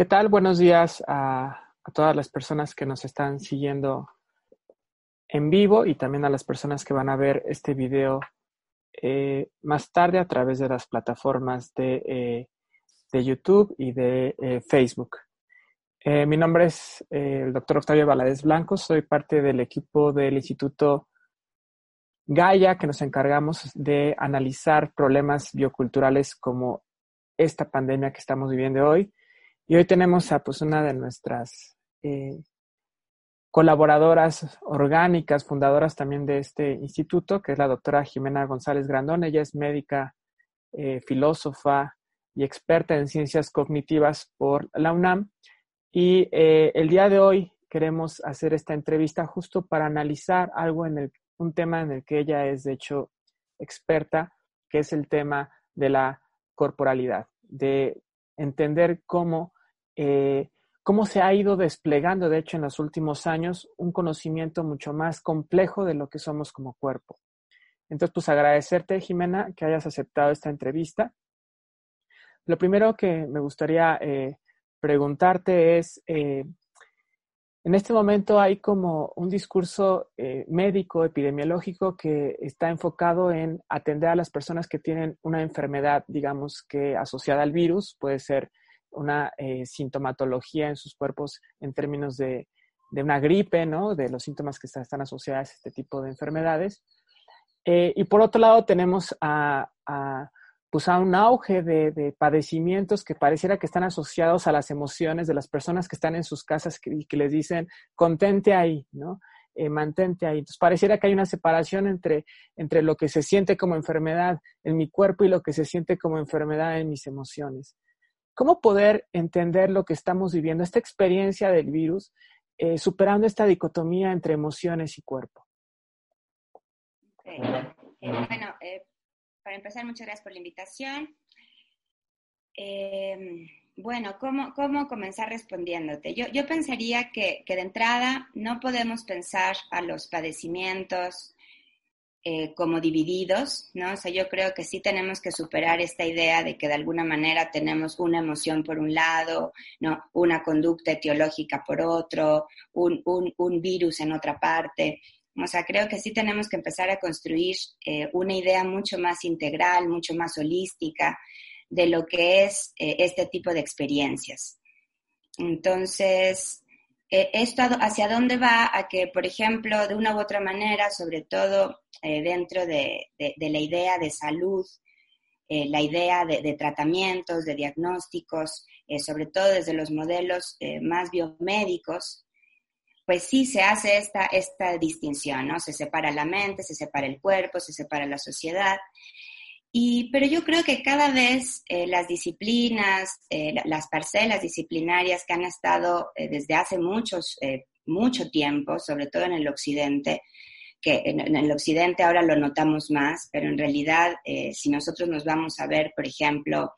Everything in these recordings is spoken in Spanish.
¿Qué tal? Buenos días a, todas las personas que nos están siguiendo en vivo y también a las personas que van a ver este video eh, más tarde a través de las plataformas de, eh, YouTube y de eh, Facebook. mi nombre es el doctor Octavio Valadez Blanco, soy parte del equipo del Instituto Gaia que nos encargamos de analizar problemas bioculturales como esta pandemia que estamos viviendo hoy y hoy tenemos a pues, una de nuestras eh, colaboradoras orgánicas, fundadoras también de este instituto, que es la doctora Jimena González Grandón. Ella es médica, eh, filósofa y experta en ciencias cognitivas por la UNAM. Y eh, el día de hoy queremos hacer esta entrevista justo para analizar algo en el, un tema en el que ella es de hecho experta, que es el tema de la corporalidad, de entender cómo eh, cómo se ha ido desplegando, de hecho, en los últimos años, un conocimiento mucho más complejo de lo que somos como cuerpo. Entonces, pues agradecerte, Jimena, que hayas aceptado esta entrevista. Lo primero que me gustaría eh, preguntarte es, eh, en este momento hay como un discurso médico, epidemiológico, que está enfocado en atender a las personas que tienen una enfermedad, digamos que asociada al virus, puede ser una eh, sintomatología en sus cuerpos en términos de, una gripe, ¿no? De los síntomas que están asociados a este tipo de enfermedades. Eh, y por otro lado tenemos a, pues a un auge de, padecimientos que pareciera que están asociados a las emociones de las personas que están en sus casas y que, les dicen, contente ahí, ¿no? Eh, mantente ahí. Entonces pareciera que hay una separación entre, entre lo que se siente como enfermedad en mi cuerpo y lo que se siente como enfermedad en mis emociones. ¿Cómo poder entender lo que estamos viviendo, esta experiencia del virus, eh, superando esta dicotomía entre emociones y cuerpo? Eh, bueno, eh, para empezar, muchas gracias por la invitación. Em, bueno, ¿cómo, ¿cómo, comenzar respondiéndote? Yo, yo pensaría que, que, de entrada no podemos pensar a los padecimientos eh, como divididos, ¿no? O sea, yo creo que sí tenemos que superar esta idea de que de alguna manera tenemos una emoción por un lado, ¿no? Una conducta etiológica por otro, un, un, virus en otra parte. O sea, creo que sí tenemos que empezar a construir eh, una idea mucho más integral, mucho más holística de lo que es eh, este tipo de experiencias. Entonces, eh, ¿esto hacia dónde va? A que, por ejemplo, de una u otra manera, sobre todo eh, dentro de, la idea de salud, eh, la idea de, tratamientos, de diagnósticos, sobre todo desde los modelos más biomédicos, pues sí se hace esta, esta distinción, ¿no? Se separa la mente, se separa el cuerpo, se separa la sociedad. Y, pero yo creo que cada vez eh, las disciplinas, eh, las parcelas disciplinarias que han estado eh, desde hace muchos, mucho tiempo, sobre todo en el occidente, que en, el occidente ahora lo notamos más, pero en realidad si nosotros nos vamos a ver, por ejemplo,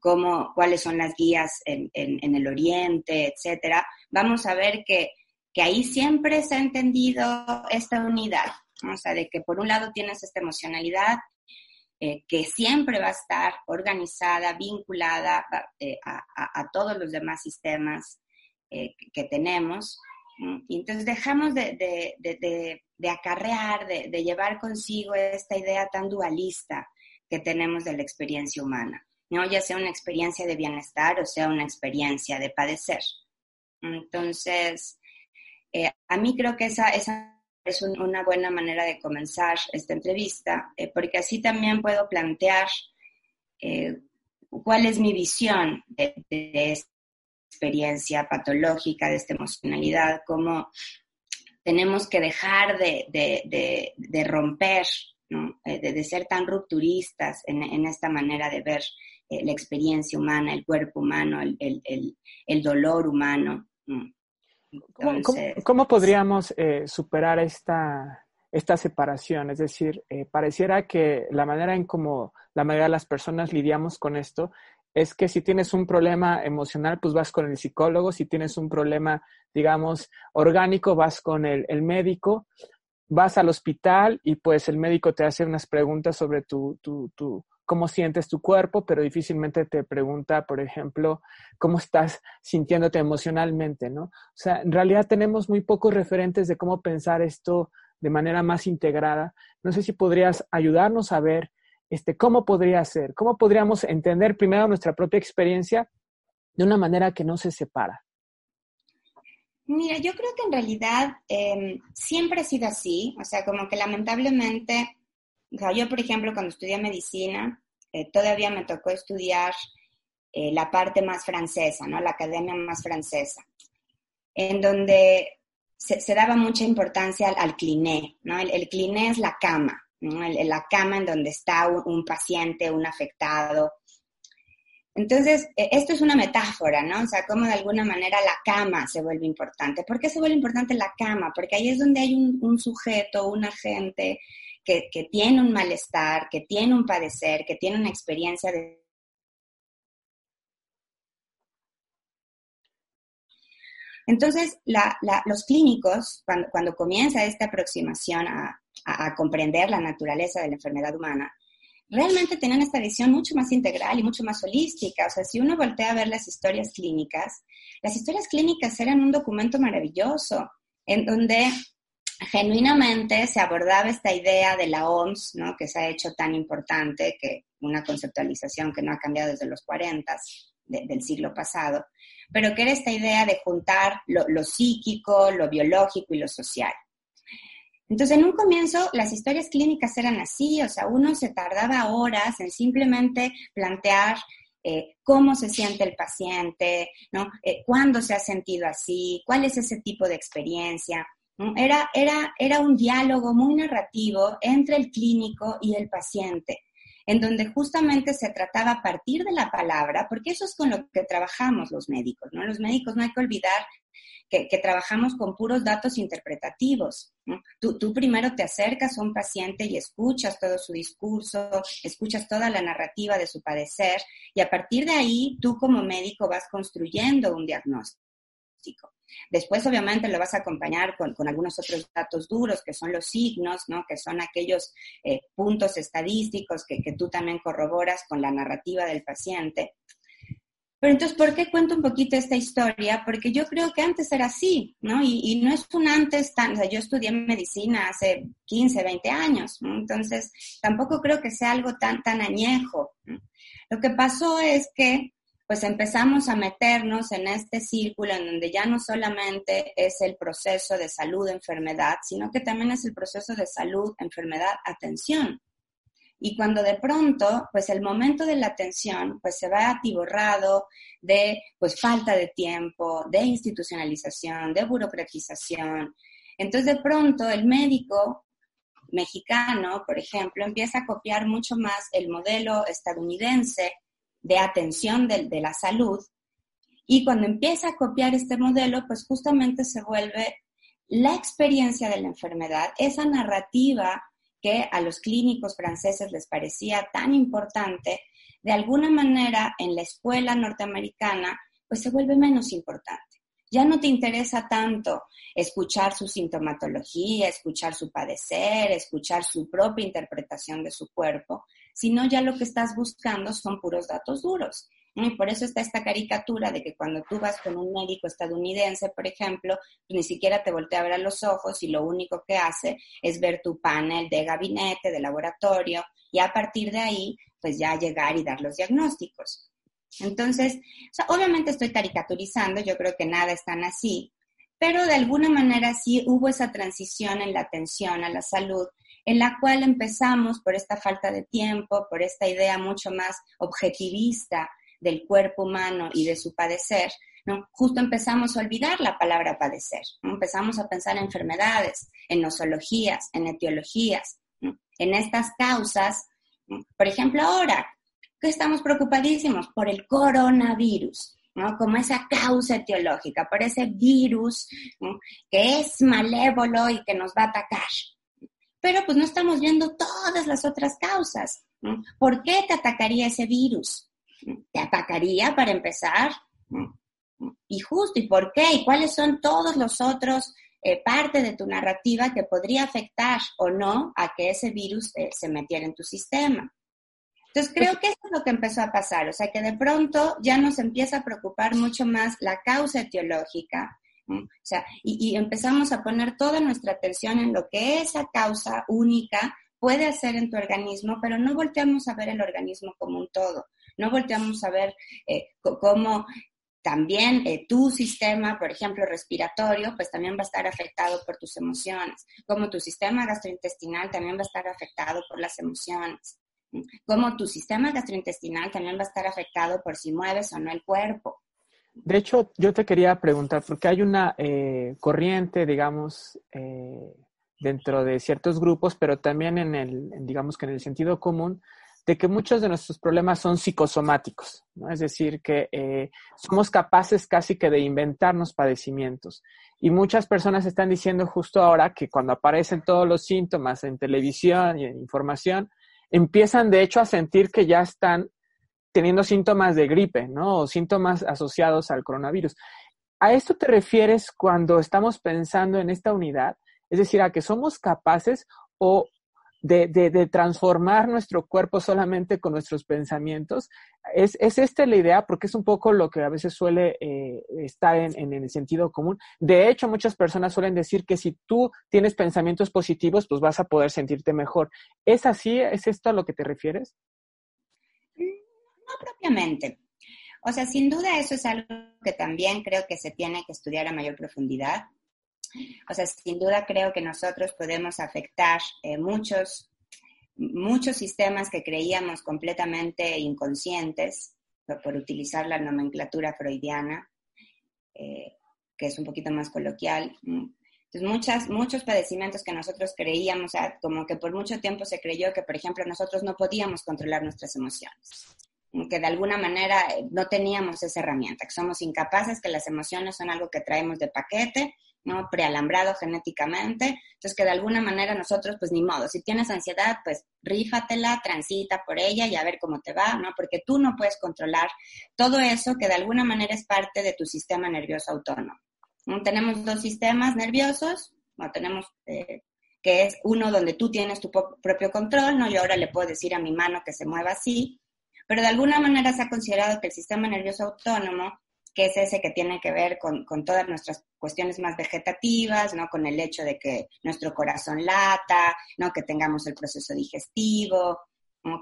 cómo, cuáles son las guías en, en, el oriente, etcétera, vamos a ver que, que ahí siempre se ha entendido esta unidad, o sea, de que por un lado tienes esta emocionalidad eh, que siempre va a estar organizada, vinculada eh, a, todos los demás sistemas eh, que tenemos. Y entonces dejamos de, acarrear, de, llevar consigo esta idea tan dualista que tenemos de la experiencia humana, ¿no? ya sea una experiencia de bienestar o sea una experiencia de padecer. Entonces, a mí creo que esa, esa es una buena manera de comenzar esta entrevista, eh, porque así también puedo plantear eh, cuál es mi visión de, experiencia patológica, de esta emocionalidad, cómo tenemos que dejar de, romper, eh, de, ser tan rupturistas en, esta manera de ver la experiencia humana, el cuerpo humano, el, dolor humano. ¿Cómo, podríamos eh, superar esta, esta separación? Es decir, pareciera que la manera en cómo la mayoría de las personas lidiamos con esto es que si tienes un problema emocional, pues vas con el psicólogo, si tienes un problema, digamos, orgánico, vas con el, médico, vas al hospital y pues el médico te hace unas preguntas sobre tu, tu, tu, cómo sientes tu cuerpo, pero difícilmente te pregunta, por ejemplo, cómo estás sintiéndote emocionalmente, ¿no? O sea, en realidad tenemos muy pocos referentes de cómo pensar esto de manera más integrada. No sé si podrías ayudarnos a ver este, ¿cómo podría ser? ¿Cómo podríamos entender primero nuestra propia experiencia de una manera que no se separa? Mira, yo creo que en realidad em, siempre ha sido así, o sea, como que lamentablemente, yo por ejemplo cuando estudié medicina, eh, todavía me tocó estudiar eh, la parte más francesa, ¿no? La academia más francesa, en donde se, daba mucha importancia al, cliné, ¿no? El, el cliné es la cama, en la cama en donde está un, paciente, un afectado. Entonces, e, esto es una metáfora, ¿no? O sea, cómo de alguna manera la cama se vuelve importante. ¿Por qué se vuelve importante la cama? Porque ahí es donde hay un, sujeto, un agente que, tiene un malestar, que tiene un padecer, que tiene una experiencia de... Entonces, los clínicos, cuando, cuando comienza esta aproximación a, a, comprender la naturaleza de la enfermedad humana, realmente tenían esta visión mucho más integral y mucho más holística. O sea, si uno voltea a ver las historias clínicas, las historias clínicas eran un documento maravilloso en donde genuinamente se abordaba esta idea de la OMS, ¿no? que se ha hecho tan importante, que una conceptualización que no ha cambiado desde los 40 del siglo pasado, pero que era esta idea de juntar lo psíquico, lo biológico y lo social. Entonces, en un comienzo, las historias clínicas eran así, o sea, uno se tardaba horas en simplemente plantear eh, cómo se siente el paciente, ¿no? Eh, ¿Cuándo se ha sentido así? ¿Cuál es ese tipo de experiencia? Era, era, era un diálogo muy narrativo entre el clínico y el paciente, en donde justamente se trataba a partir de la palabra, porque eso es con lo que trabajamos los médicos, ¿no? Los médicos no hay que olvidar que, trabajamos con puros datos interpretativos. Tú, tú, primero te acercas a un paciente y escuchas todo su discurso, escuchas toda la narrativa de su padecer y a partir de ahí tú como médico vas construyendo un diagnóstico. Después, obviamente, lo vas a acompañar con, algunos otros datos duros, que son los signos, ¿no? que son aquellos eh, puntos estadísticos que, que, tú también corroboras con la narrativa del paciente. Pero entonces, ¿por qué cuento un poquito esta historia? Porque yo creo que antes era así, ¿no? Y, no es un antes tan, o sea, yo estudié medicina hace 15, 20 años, ¿no? Entonces, tampoco creo que sea algo tan, tan añejo. Lo que pasó es que, pues empezamos a meternos en este círculo en donde ya no solamente es el proceso de salud, enfermedad, sino que también es el proceso de salud, enfermedad, atención. Y cuando de pronto, pues el momento de la atención, pues se va atiborrado de, pues falta de tiempo, de institucionalización, de burocratización. Entonces de pronto el médico mexicano, por ejemplo, empieza a copiar mucho más el modelo estadounidense de atención de, la salud. Y cuando empieza a copiar este modelo, pues justamente se vuelve la experiencia de la enfermedad, esa narrativa que a los clínicos franceses les parecía tan importante, de alguna manera en la escuela norteamericana, pues se vuelve menos importante. Ya no te interesa tanto escuchar su sintomatología, escuchar su padecer, escuchar su propia interpretación de su cuerpo, sino ya lo que estás buscando son puros datos duros. Y por eso está esta caricatura de que cuando tú vas con un médico estadounidense, por ejemplo, pues ni siquiera te voltea a ver a los ojos y lo único que hace es ver tu panel de gabinete, de laboratorio, y a partir de ahí, pues ya llegar y dar los diagnósticos. Entonces, obviamente estoy caricaturizando, yo creo que nada es tan así, pero de alguna manera sí hubo esa transición en la atención a la salud en la cual empezamos por esta falta de tiempo, por esta idea mucho más objetivista del cuerpo humano y de su padecer, ¿no? Justo empezamos a olvidar la palabra padecer, empezamos a pensar en enfermedades, en nosologías, en etiologías, en estas causas. Por ejemplo, ahora que estamos preocupadísimos por el coronavirus, ¿no? Como esa causa etiológica, por ese virus que es malévolo y que nos va a atacar. Pero pues no estamos viendo todas las otras causas. ¿Por qué te atacaría ese virus? ¿Te atacaría para empezar? Y justo, ¿y por qué? ¿Y cuáles son todos los otros eh, parte de tu narrativa que podría afectar o no a que ese virus eh, se metiera en tu sistema? Entonces creo que eso es lo que empezó a pasar, o sea que de pronto ya nos empieza a preocupar mucho más la causa etiológica, o sea, y, empezamos a poner toda nuestra atención en lo que esa causa única puede hacer en tu organismo, pero no volteamos a ver el organismo como un todo, no volteamos a ver eh, cómo también eh, tu sistema, por ejemplo, respiratorio, pues también va a estar afectado por tus emociones, como tu sistema gastrointestinal también va a estar afectado por las emociones como tu sistema gastrointestinal también va a estar afectado por si mueves o no el cuerpo. De hecho, yo te quería preguntar, porque hay una eh, corriente, digamos, eh, dentro de ciertos grupos, pero también en el, digamos que en el sentido común, de que muchos de nuestros problemas son psicosomáticos, ¿no? Es decir, que eh, somos capaces casi que de inventarnos padecimientos. Y muchas personas están diciendo justo ahora que cuando aparecen todos los síntomas en televisión y en información, empiezan de hecho a sentir que ya están teniendo síntomas de gripe, ¿no? O síntomas asociados al coronavirus. ¿A esto te refieres cuando estamos pensando en esta unidad? Es decir, a que somos capaces o de, transformar nuestro cuerpo solamente con nuestros pensamientos. ¿Es, ¿Es, esta la idea? Porque es un poco lo que a veces suele eh, estar en, en, el sentido común. De hecho, muchas personas suelen decir que si tú tienes pensamientos positivos, pues vas a poder sentirte mejor. ¿Es así? ¿Es esto a lo que te refieres? No propiamente. O sea, sin duda eso es algo que también creo que se tiene que estudiar a mayor profundidad. O sea, sin duda creo que nosotros podemos afectar eh, muchos, muchos sistemas que creíamos completamente inconscientes, por, utilizar la nomenclatura freudiana, eh, que es un poquito más coloquial. Entonces, muchas, muchos padecimientos que nosotros creíamos, como que por mucho tiempo se creyó que, por ejemplo, nosotros no podíamos controlar nuestras emociones que de alguna manera eh, no teníamos esa herramienta, que somos incapaces, que las emociones son algo que traemos de paquete ¿no? Prealambrado genéticamente, entonces que de alguna manera nosotros, pues ni modo, si tienes ansiedad, pues rífatela, transita por ella y a ver cómo te va, ¿no? Porque tú no puedes controlar todo eso que de alguna manera es parte de tu sistema nervioso autónomo. Tenemos dos sistemas nerviosos, no tenemos... Eh, que es uno donde tú tienes tu propio control, ¿no? Yo ahora le puedo decir a mi mano que se mueva así, pero de alguna manera se ha considerado que el sistema nervioso autónomo que es ese que tiene que ver con, todas nuestras cuestiones más vegetativas, ¿no? Con el hecho de que nuestro corazón lata, ¿no? Que tengamos el proceso digestivo,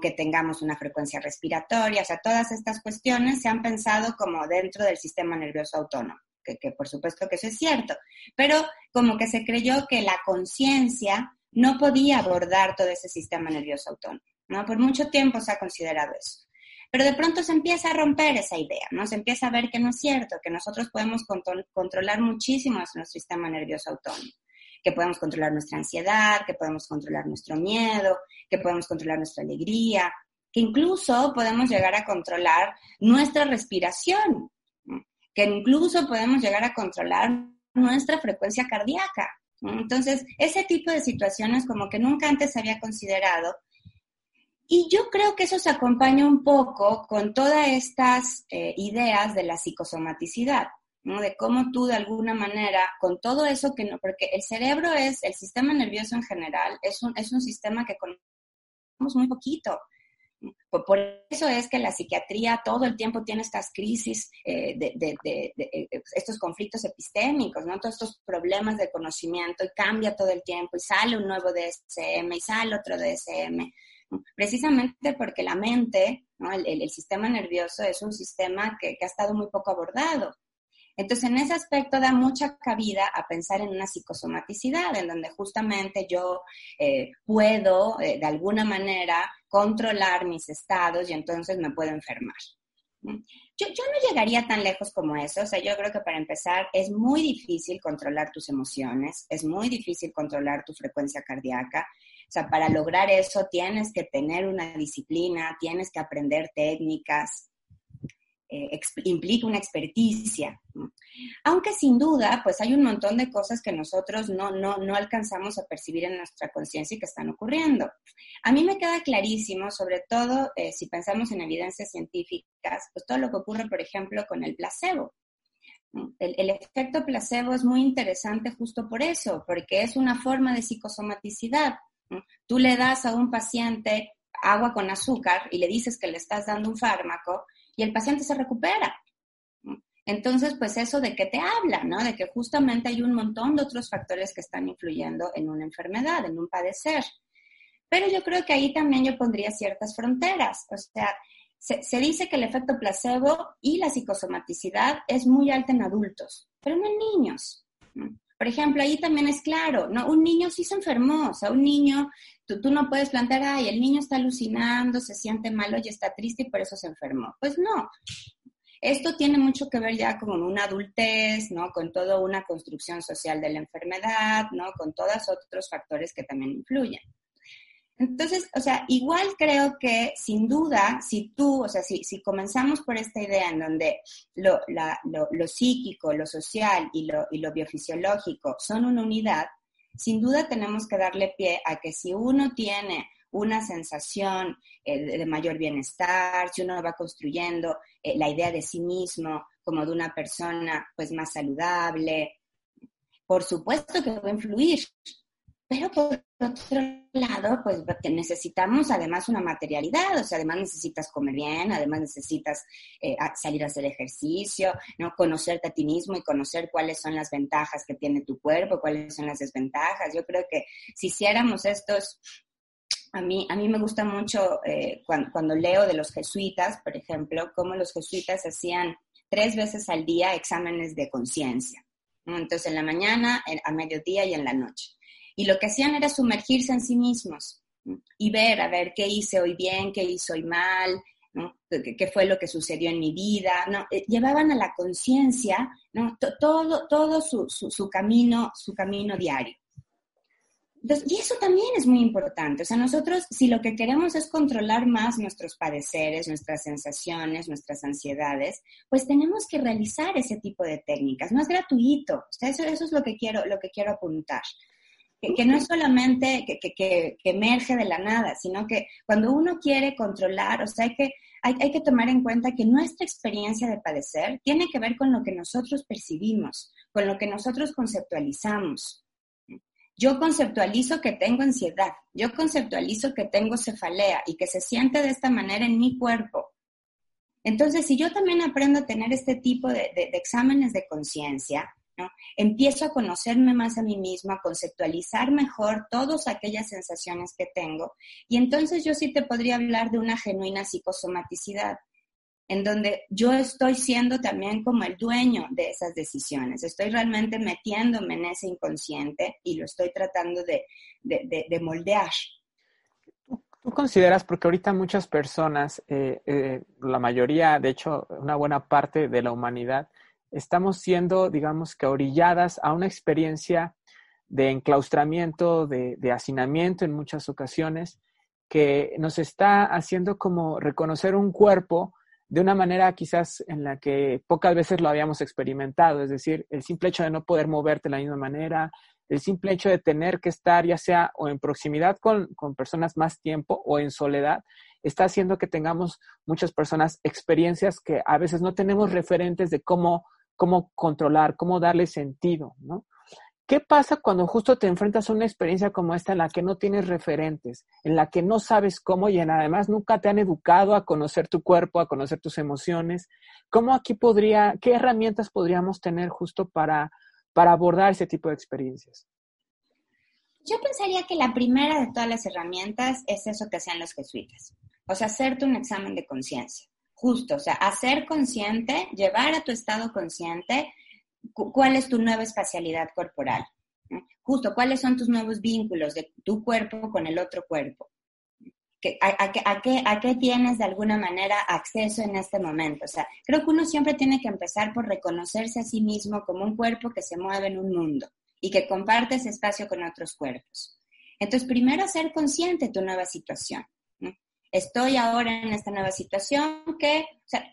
que tengamos una frecuencia respiratoria, o sea, todas estas cuestiones se han pensado como dentro del sistema nervioso autónomo, que, que por supuesto que eso es cierto, pero como que se creyó que la conciencia no podía abordar todo ese sistema nervioso autónomo, ¿no? Por mucho tiempo se ha considerado eso. Pero de pronto se empieza a romper esa idea, ¿no? Se empieza a ver que no es cierto, que nosotros podemos controlar muchísimo nuestro sistema nervioso autónomo, que podemos controlar nuestra ansiedad, que podemos controlar nuestro miedo, que podemos controlar nuestra alegría, que incluso podemos llegar a controlar nuestra respiración, que incluso podemos llegar a controlar nuestra frecuencia cardíaca. Entonces, ese tipo de situaciones como que nunca antes se había considerado y yo creo que eso se acompaña un poco con todas estas eh, ideas de la psicosomaticidad, ¿no? De cómo tú de alguna manera, con todo eso que no, porque el cerebro es, el sistema nervioso en general, es un, es un sistema que conocemos muy poquito. Por, eso es que la psiquiatría todo el tiempo tiene estas crisis, eh, de, de, de, eh, estos conflictos epistémicos, ¿no? Todos estos problemas de conocimiento y cambia todo el tiempo y sale un nuevo DSM y sale otro DSM precisamente porque la mente, el, sistema nervioso es un sistema que, ha estado muy poco abordado. Entonces, en ese aspecto da mucha cabida a pensar en una psicosomaticidad, en donde justamente yo eh, puedo, eh, de alguna manera, controlar mis estados y entonces me puedo enfermar. Yo, yo, no llegaría tan lejos como eso, o sea, yo creo que para empezar es muy difícil controlar tus emociones, es muy difícil controlar tu frecuencia cardíaca, sea, para lograr eso tienes que tener una disciplina, tienes que aprender técnicas, eh, implica una experticia. Aunque sin duda, pues hay un montón de cosas que nosotros no, no, no alcanzamos a percibir en nuestra conciencia y que están ocurriendo. A mí me queda clarísimo, sobre todo eh, si pensamos en evidencias científicas, pues todo lo que ocurre, por ejemplo, con el placebo. El, el, efecto placebo es muy interesante justo por eso, porque es una forma de psicosomaticidad. Tú le das a un paciente agua con azúcar y le dices que le estás dando un fármaco y el paciente se recupera. Entonces, pues eso de qué te habla, ¿no? De que justamente hay un montón de otros factores que están influyendo en una enfermedad, en un padecer. Pero yo creo que ahí también yo pondría ciertas fronteras. O sea, se, se dice que el efecto placebo y la psicosomaticidad es muy alta en adultos, pero no en niños. Por ejemplo, ahí también es claro, ¿no? Un niño sí se enfermó, o sea, un niño, tú, tú no puedes plantear, ay, el niño está alucinando, se siente malo y está triste y por eso se enfermó. Pues no. Esto tiene mucho que ver ya con una adultez, ¿no? Con toda una construcción social de la enfermedad, ¿no? Con todos otros factores que también influyen. Entonces, o sea, igual creo que sin duda, si tú, o sea, si, si comenzamos por esta idea en donde lo, lo, psíquico, lo social y lo, y lo biofisiológico son una unidad, sin duda tenemos que darle pie a que si uno tiene una sensación eh, de mayor bienestar, si uno va construyendo eh, la idea de sí mismo como de una persona pues más saludable, por supuesto que va a influir pero por otro lado, pues necesitamos además una materialidad, o sea, además necesitas comer bien, además necesitas eh, salir a hacer ejercicio, ¿no? Conocerte a ti mismo y conocer cuáles son las ventajas que tiene tu cuerpo, cuáles son las desventajas. Yo creo que si hiciéramos estos a mí, a mí me gusta mucho eh, cuando, cuando, leo de los jesuitas, por ejemplo, cómo los jesuitas hacían tres veces al día exámenes de conciencia. Entonces, en la mañana, a mediodía y en la noche. Y lo que hacían era sumergirse en sí mismos y ver, a ver, qué hice hoy bien, qué hice hoy mal, ¿Qué, fue lo que sucedió en mi vida, ¿no? Eh, llevaban a la conciencia ¿no? todo, todo su, su, camino, su camino diario. y eso también es muy importante. O sea, nosotros, si lo que queremos es controlar más nuestros padeceres, nuestras sensaciones, nuestras ansiedades, pues tenemos que realizar ese tipo de técnicas. No es gratuito. O sea, eso, eso es lo que quiero, lo que quiero apuntar que, no es solamente que, que, emerge de la nada, sino que cuando uno quiere controlar, o sea, hay que, hay, hay, que tomar en cuenta que nuestra experiencia de padecer tiene que ver con lo que nosotros percibimos, con lo que nosotros conceptualizamos. Yo conceptualizo que tengo ansiedad, yo conceptualizo que tengo cefalea y que se siente de esta manera en mi cuerpo. Entonces, si yo también aprendo a tener este tipo de, de exámenes de conciencia, Empiezo a conocerme más a mí misma, a conceptualizar mejor todas aquellas sensaciones que tengo y entonces yo sí te podría hablar de una genuina psicosomaticidad en donde yo estoy siendo también como el dueño de esas decisiones, estoy realmente metiéndome en ese inconsciente y lo estoy tratando de, moldear. ¿Tú consideras, porque ahorita muchas personas, eh, eh, la mayoría, de hecho, una buena parte de la humanidad, estamos siendo, digamos que, orilladas a una experiencia de enclaustramiento, de, hacinamiento en muchas ocasiones, que nos está haciendo como reconocer un cuerpo de una manera quizás en la que pocas veces lo habíamos experimentado, es decir, el simple hecho de no poder moverte de la misma manera, el simple hecho de tener que estar ya sea o en proximidad con, con personas más tiempo o en soledad, está haciendo que tengamos muchas personas experiencias que a veces no tenemos referentes de cómo cómo controlar, cómo darle sentido, ¿no? ¿Qué pasa cuando justo te enfrentas a una experiencia como esta en la que no tienes referentes, en la que no sabes cómo y además nunca te han educado a conocer tu cuerpo, a conocer tus emociones? ¿Cómo aquí podría, qué herramientas podríamos tener justo para, para abordar ese tipo de experiencias? Yo pensaría que la primera de todas las herramientas es eso que hacían los jesuitas, o sea, hacerte un examen de conciencia justo, o sea, hacer consciente, llevar a tu estado consciente cuál es tu nueva espacialidad corporal, justo cuáles son tus nuevos vínculos de tu cuerpo con el otro cuerpo. a, qué, a, qué, tienes de alguna manera acceso en este momento. O sea, creo que uno siempre tiene que empezar por reconocerse a sí mismo como un cuerpo que se mueve en un mundo y que comparte ese espacio con otros cuerpos. Entonces, primero ser consciente de tu nueva situación. Estoy ahora en esta nueva situación que,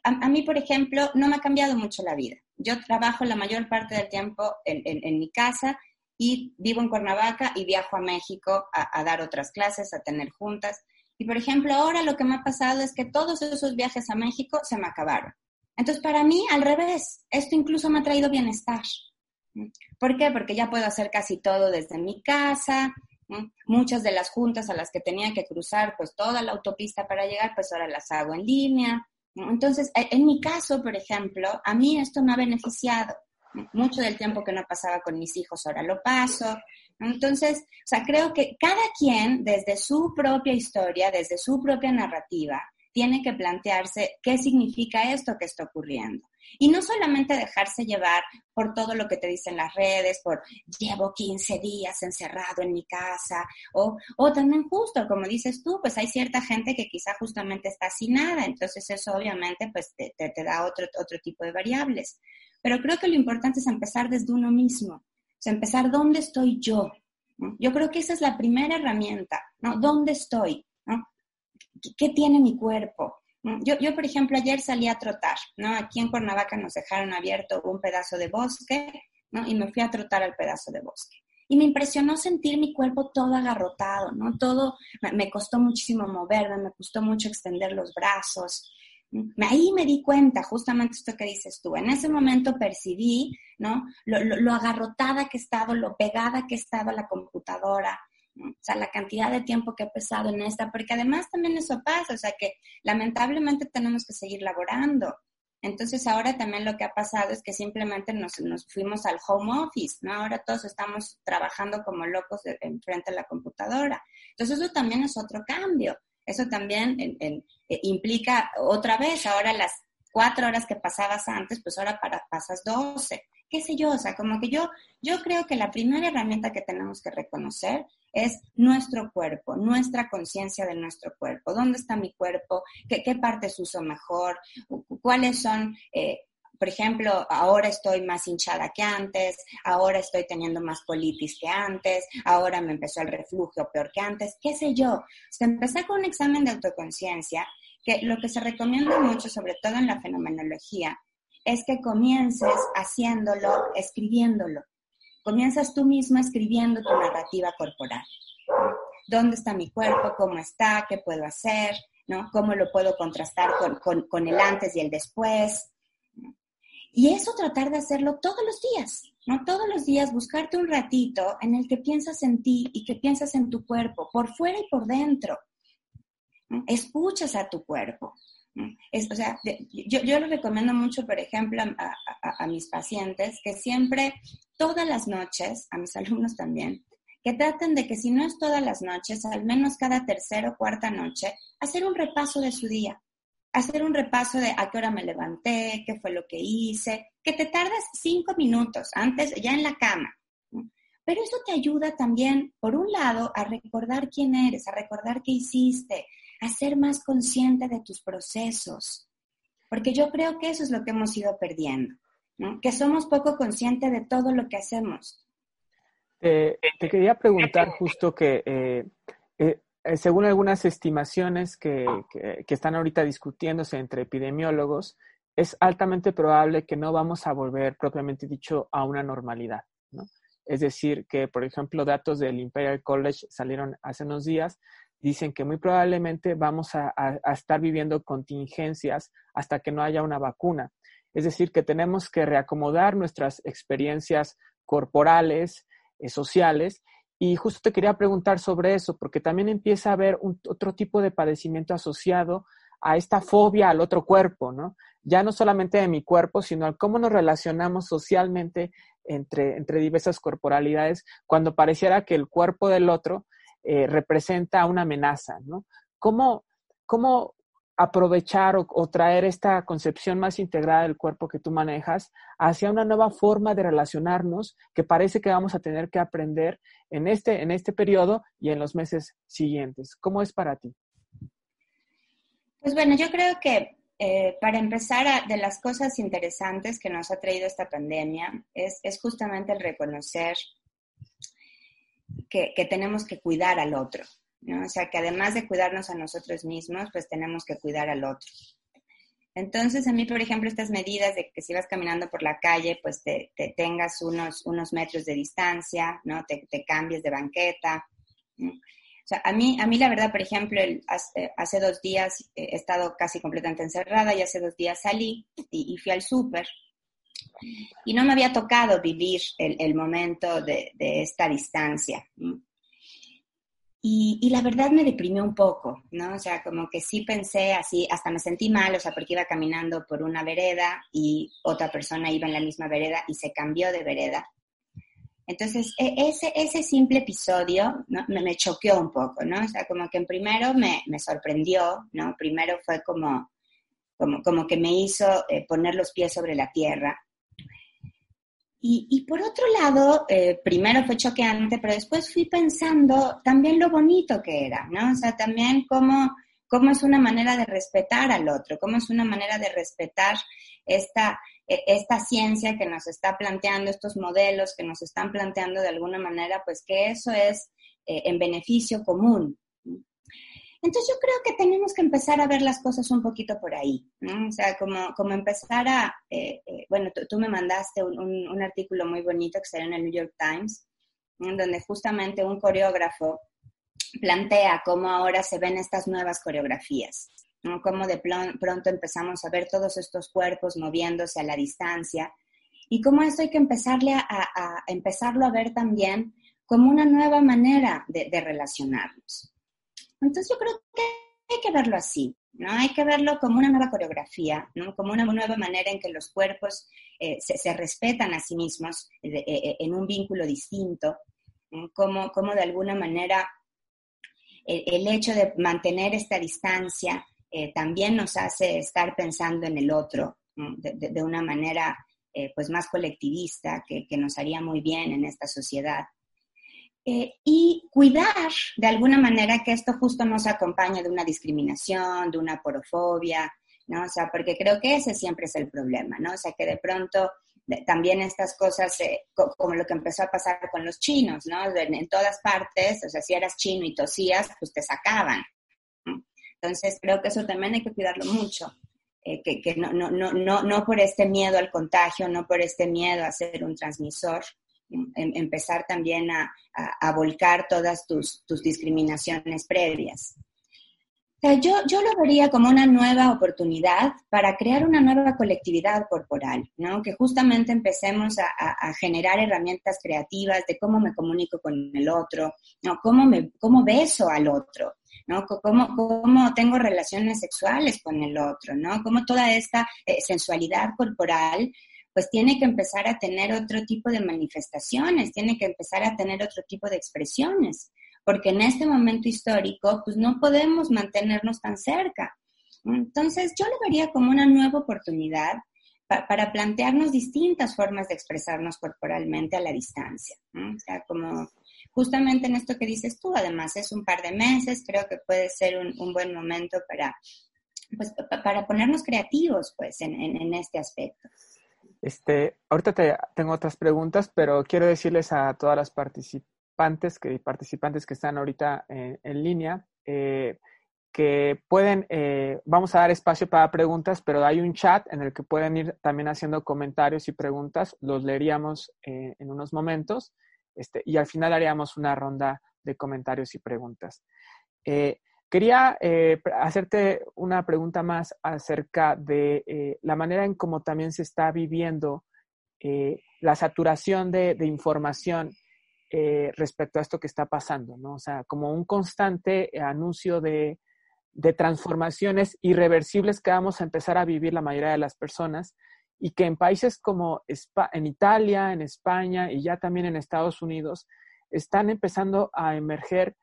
a, mí, por ejemplo, no me ha cambiado mucho la vida. Yo trabajo la mayor parte del tiempo en, mi casa y vivo en Cuernavaca y viajo a México a, a dar otras clases, a tener juntas. Y por ejemplo, ahora lo que me ha pasado es que todos esos viajes a México se me acabaron. Entonces, para mí, al revés, esto incluso me ha traído bienestar. ¿Por qué? Porque ya puedo hacer casi todo desde mi casa. Muchas de las juntas a las que tenía que cruzar, pues toda la autopista para llegar, pues ahora las hago en línea. Entonces, e, en mi caso, por ejemplo, a mí esto me ha beneficiado. Mucho del tiempo que no pasaba con mis hijos ahora lo paso. Entonces, o sea, creo que cada quien, desde su propia historia, desde su propia narrativa, tiene que plantearse qué significa esto que está ocurriendo. Y no solamente dejarse llevar por todo lo que te dicen las redes, por llevo 15 días encerrado en mi casa, o, o también justo, como dices tú, pues hay cierta gente que quizá justamente está sin nada, entonces eso obviamente pues te, te da otro, otro tipo de variables. Pero creo que lo importante es empezar desde uno mismo, o sea, empezar dónde estoy yo. Yo creo que esa es la primera herramienta, ¿no? ¿Dónde estoy? ¿Qué tiene mi cuerpo? Yo, yo, por ejemplo, ayer salí a trotar, ¿no? Aquí en Cuernavaca nos dejaron abierto un pedazo de bosque, ¿no? Y me fui a trotar al pedazo de bosque. Y me impresionó sentir mi cuerpo todo agarrotado, ¿no? Todo, me costó muchísimo moverme, me costó mucho extender los brazos, Ahí me di cuenta, justamente esto que dices tú, en ese momento percibí, ¿no? Lo, agarrotada que he estado, lo pegada que he estado a la computadora, o sea, la cantidad de tiempo que he pesado en esta, porque además también eso pasa, o sea, que lamentablemente tenemos que seguir laborando. Entonces ahora también lo que ha pasado es que simplemente nos, nos fuimos al home office, ¿no? Ahora todos estamos trabajando como locos enfrente de la computadora. Entonces eso también es otro cambio. Eso también eh, implica otra vez, ahora las cuatro horas que pasabas antes, pues ahora para, pasas doce. Qué sé yo, o sea, como que yo, yo creo que la primera herramienta que tenemos que reconocer es nuestro cuerpo, nuestra conciencia de nuestro cuerpo. ¿Dónde está mi cuerpo? ¿Qué, qué partes uso mejor? ¿Cuáles son eh, por ejemplo, ahora estoy más hinchada que antes, ahora estoy teniendo más colitis que antes, ahora me empezó el reflujo peor que antes, qué sé yo. Se empecé con un examen de autoconciencia, que lo que se recomienda mucho, sobre todo en la fenomenología, es que comiences haciéndolo, escribiéndolo. Comienzas tú mismo escribiendo tu narrativa corporal. ¿Dónde está mi cuerpo? ¿Cómo está? ¿Qué puedo hacer? ¿no? ¿Cómo lo puedo contrastar con, el antes y el después? Y eso tratar de hacerlo todos los días, ¿no? Todos los días buscarte un ratito en el que piensas en ti y que piensas en tu cuerpo, por fuera y por dentro. Escuchas a tu cuerpo. Es, o sea, yo, yo lo recomiendo mucho, por ejemplo, a, a, mis pacientes que siempre, todas las noches, a mis alumnos también, que traten de que si no es todas las noches, al menos cada tercera o cuarta noche, hacer un repaso de su día hacer un repaso de a qué hora me levanté, qué fue lo que hice, que te tardas cinco minutos antes, ya en la cama. Pero eso te ayuda también, por un lado, a recordar quién eres, a recordar qué hiciste, a ser más consciente de tus procesos. Porque yo creo que eso es lo que hemos ido perdiendo, que somos poco conscientes de todo lo que hacemos. te quería preguntar justo que eh, eh, eh, según algunas estimaciones que, están ahorita discutiéndose entre epidemiólogos, es altamente probable que no vamos a volver propiamente dicho a una normalidad. ¿no? Es decir, que, por ejemplo, datos del Imperial College salieron hace unos días, dicen que muy probablemente vamos a, estar viviendo contingencias hasta que no haya una vacuna. Es decir, que tenemos que reacomodar nuestras experiencias corporales, eh, sociales, y justo te quería preguntar sobre eso, porque también empieza a haber otro tipo de padecimiento asociado a esta fobia al otro cuerpo, ¿no? Ya no solamente de mi cuerpo, sino al cómo nos relacionamos socialmente entre, entre diversas corporalidades, cuando pareciera que el cuerpo del otro eh, representa una amenaza, ¿no? ¿Cómo, cómo aprovechar o, traer esta concepción más integrada del cuerpo que tú manejas hacia una nueva forma de relacionarnos que parece que vamos a tener que aprender en este, en este periodo y en los meses siguientes. ¿Cómo es para ti? Pues bueno, yo creo que eh, para empezar, de las cosas interesantes que nos ha traído esta pandemia es, justamente el reconocer que, tenemos que cuidar al otro, ¿no? O sea, que además de cuidarnos a nosotros mismos, pues tenemos que cuidar al otro. Entonces, a mí, por ejemplo, estas medidas de que si vas caminando por la calle, pues te, tengas unos, unos metros de distancia, ¿no? Te, cambies de banqueta. O sea, a mí, a mí la verdad, por ejemplo, hace, dos días he estado casi completamente encerrada y hace dos días salí y, fui al súper. Y no me había tocado vivir el, momento de, esta distancia. Y, la verdad me deprimió un poco, ¿no? O sea, como que sí pensé así, hasta me sentí mal, o sea, porque iba caminando por una vereda y otra persona iba en la misma vereda y se cambió de vereda. Entonces, e, ese, ese simple episodio ¿no? me, me, choqueó un poco, ¿no? O sea, como que en primero me, me sorprendió, ¿no? Primero fue como, como, como que me hizo eh, poner los pies sobre la tierra. Y, y por otro lado, eh, primero fue choqueante, pero después fui pensando también lo bonito que era, ¿no? O sea, también cómo, cómo es una manera de respetar al otro, cómo es una manera de respetar esta, e, esta ciencia que nos está planteando, estos modelos que nos están planteando de alguna manera, pues que eso es eh, en beneficio común. Entonces yo creo que tenemos que empezar a ver las cosas un poquito por ahí, ¿no? O sea, como, como empezar a, eh, eh, bueno, tú, me mandaste un, un, artículo muy bonito que salió en el New York Times, donde justamente un coreógrafo plantea cómo ahora se ven estas nuevas coreografías. ¿no? Cómo de pronto empezamos a ver todos estos cuerpos moviéndose a la distancia y cómo esto hay que empezarle a, empezarlo a ver también como una nueva manera de, relacionarnos. Entonces yo creo que hay que verlo así, ¿no? Hay que verlo como una nueva coreografía. Como una nueva manera en que los cuerpos eh, se, respetan a sí mismos eh, eh, en un vínculo distinto, como, como de alguna manera el hecho de mantener esta distancia también nos hace estar pensando en el otro de, una manera pues más colectivista que, nos haría muy bien en esta sociedad. Eh, y cuidar de alguna manera que esto justo no se acompañe de una discriminación, de una porofobia, ¿no? O sea, porque creo que ese siempre es el problema, ¿no? O sea, que de pronto también estas cosas, como lo que empezó a pasar con los chinos, ¿no? En, en, todas partes, o sea, si eras chino y tosías, pues te sacaban, entonces, creo que eso también hay que cuidarlo mucho, eh, que, no, no, no, no, por este miedo al contagio, no por este miedo a ser un transmisor, em, em, empezar también a, volcar todas tus, discriminaciones previas. yo, yo lo vería como una nueva oportunidad para crear una nueva colectividad corporal, ¿no? Que justamente empecemos a, generar herramientas creativas de cómo me comunico con el otro, ¿no? Cómo, me, cómo beso al otro, ¿no? Cómo, cómo tengo relaciones sexuales con el otro, ¿no? Cómo toda esta eh, sensualidad corporal pues tiene que empezar a tener otro tipo de manifestaciones, tiene que empezar a tener otro tipo de expresiones, porque en este momento histórico pues no podemos mantenernos tan cerca. Entonces yo lo vería como una nueva oportunidad para plantearnos distintas formas de expresarnos corporalmente a la distancia. O sea, como justamente en esto que dices tú, además es un par de meses, creo que puede ser un, buen momento para, pues, para ponernos creativos pues, en, este aspecto. Este, ahorita te, tengo otras preguntas, pero quiero decirles a todas las participantes que, participantes que están ahorita en, línea eh, que pueden, eh, vamos a dar espacio para preguntas, pero hay un chat en el que pueden ir también haciendo comentarios y preguntas, los leeríamos eh, en unos momentos. Este, y al final haríamos una ronda de comentarios y preguntas. Eh, quería eh, hacerte una pregunta más acerca de eh, la manera en cómo también se está viviendo la saturación de, información respecto a esto que está pasando, ¿no? O sea, como un constante anuncio de transformaciones irreversibles que vamos a empezar a vivir la mayoría de las personas y que en países como en Italia, en España y ya también en Estados Unidos están empezando a emerger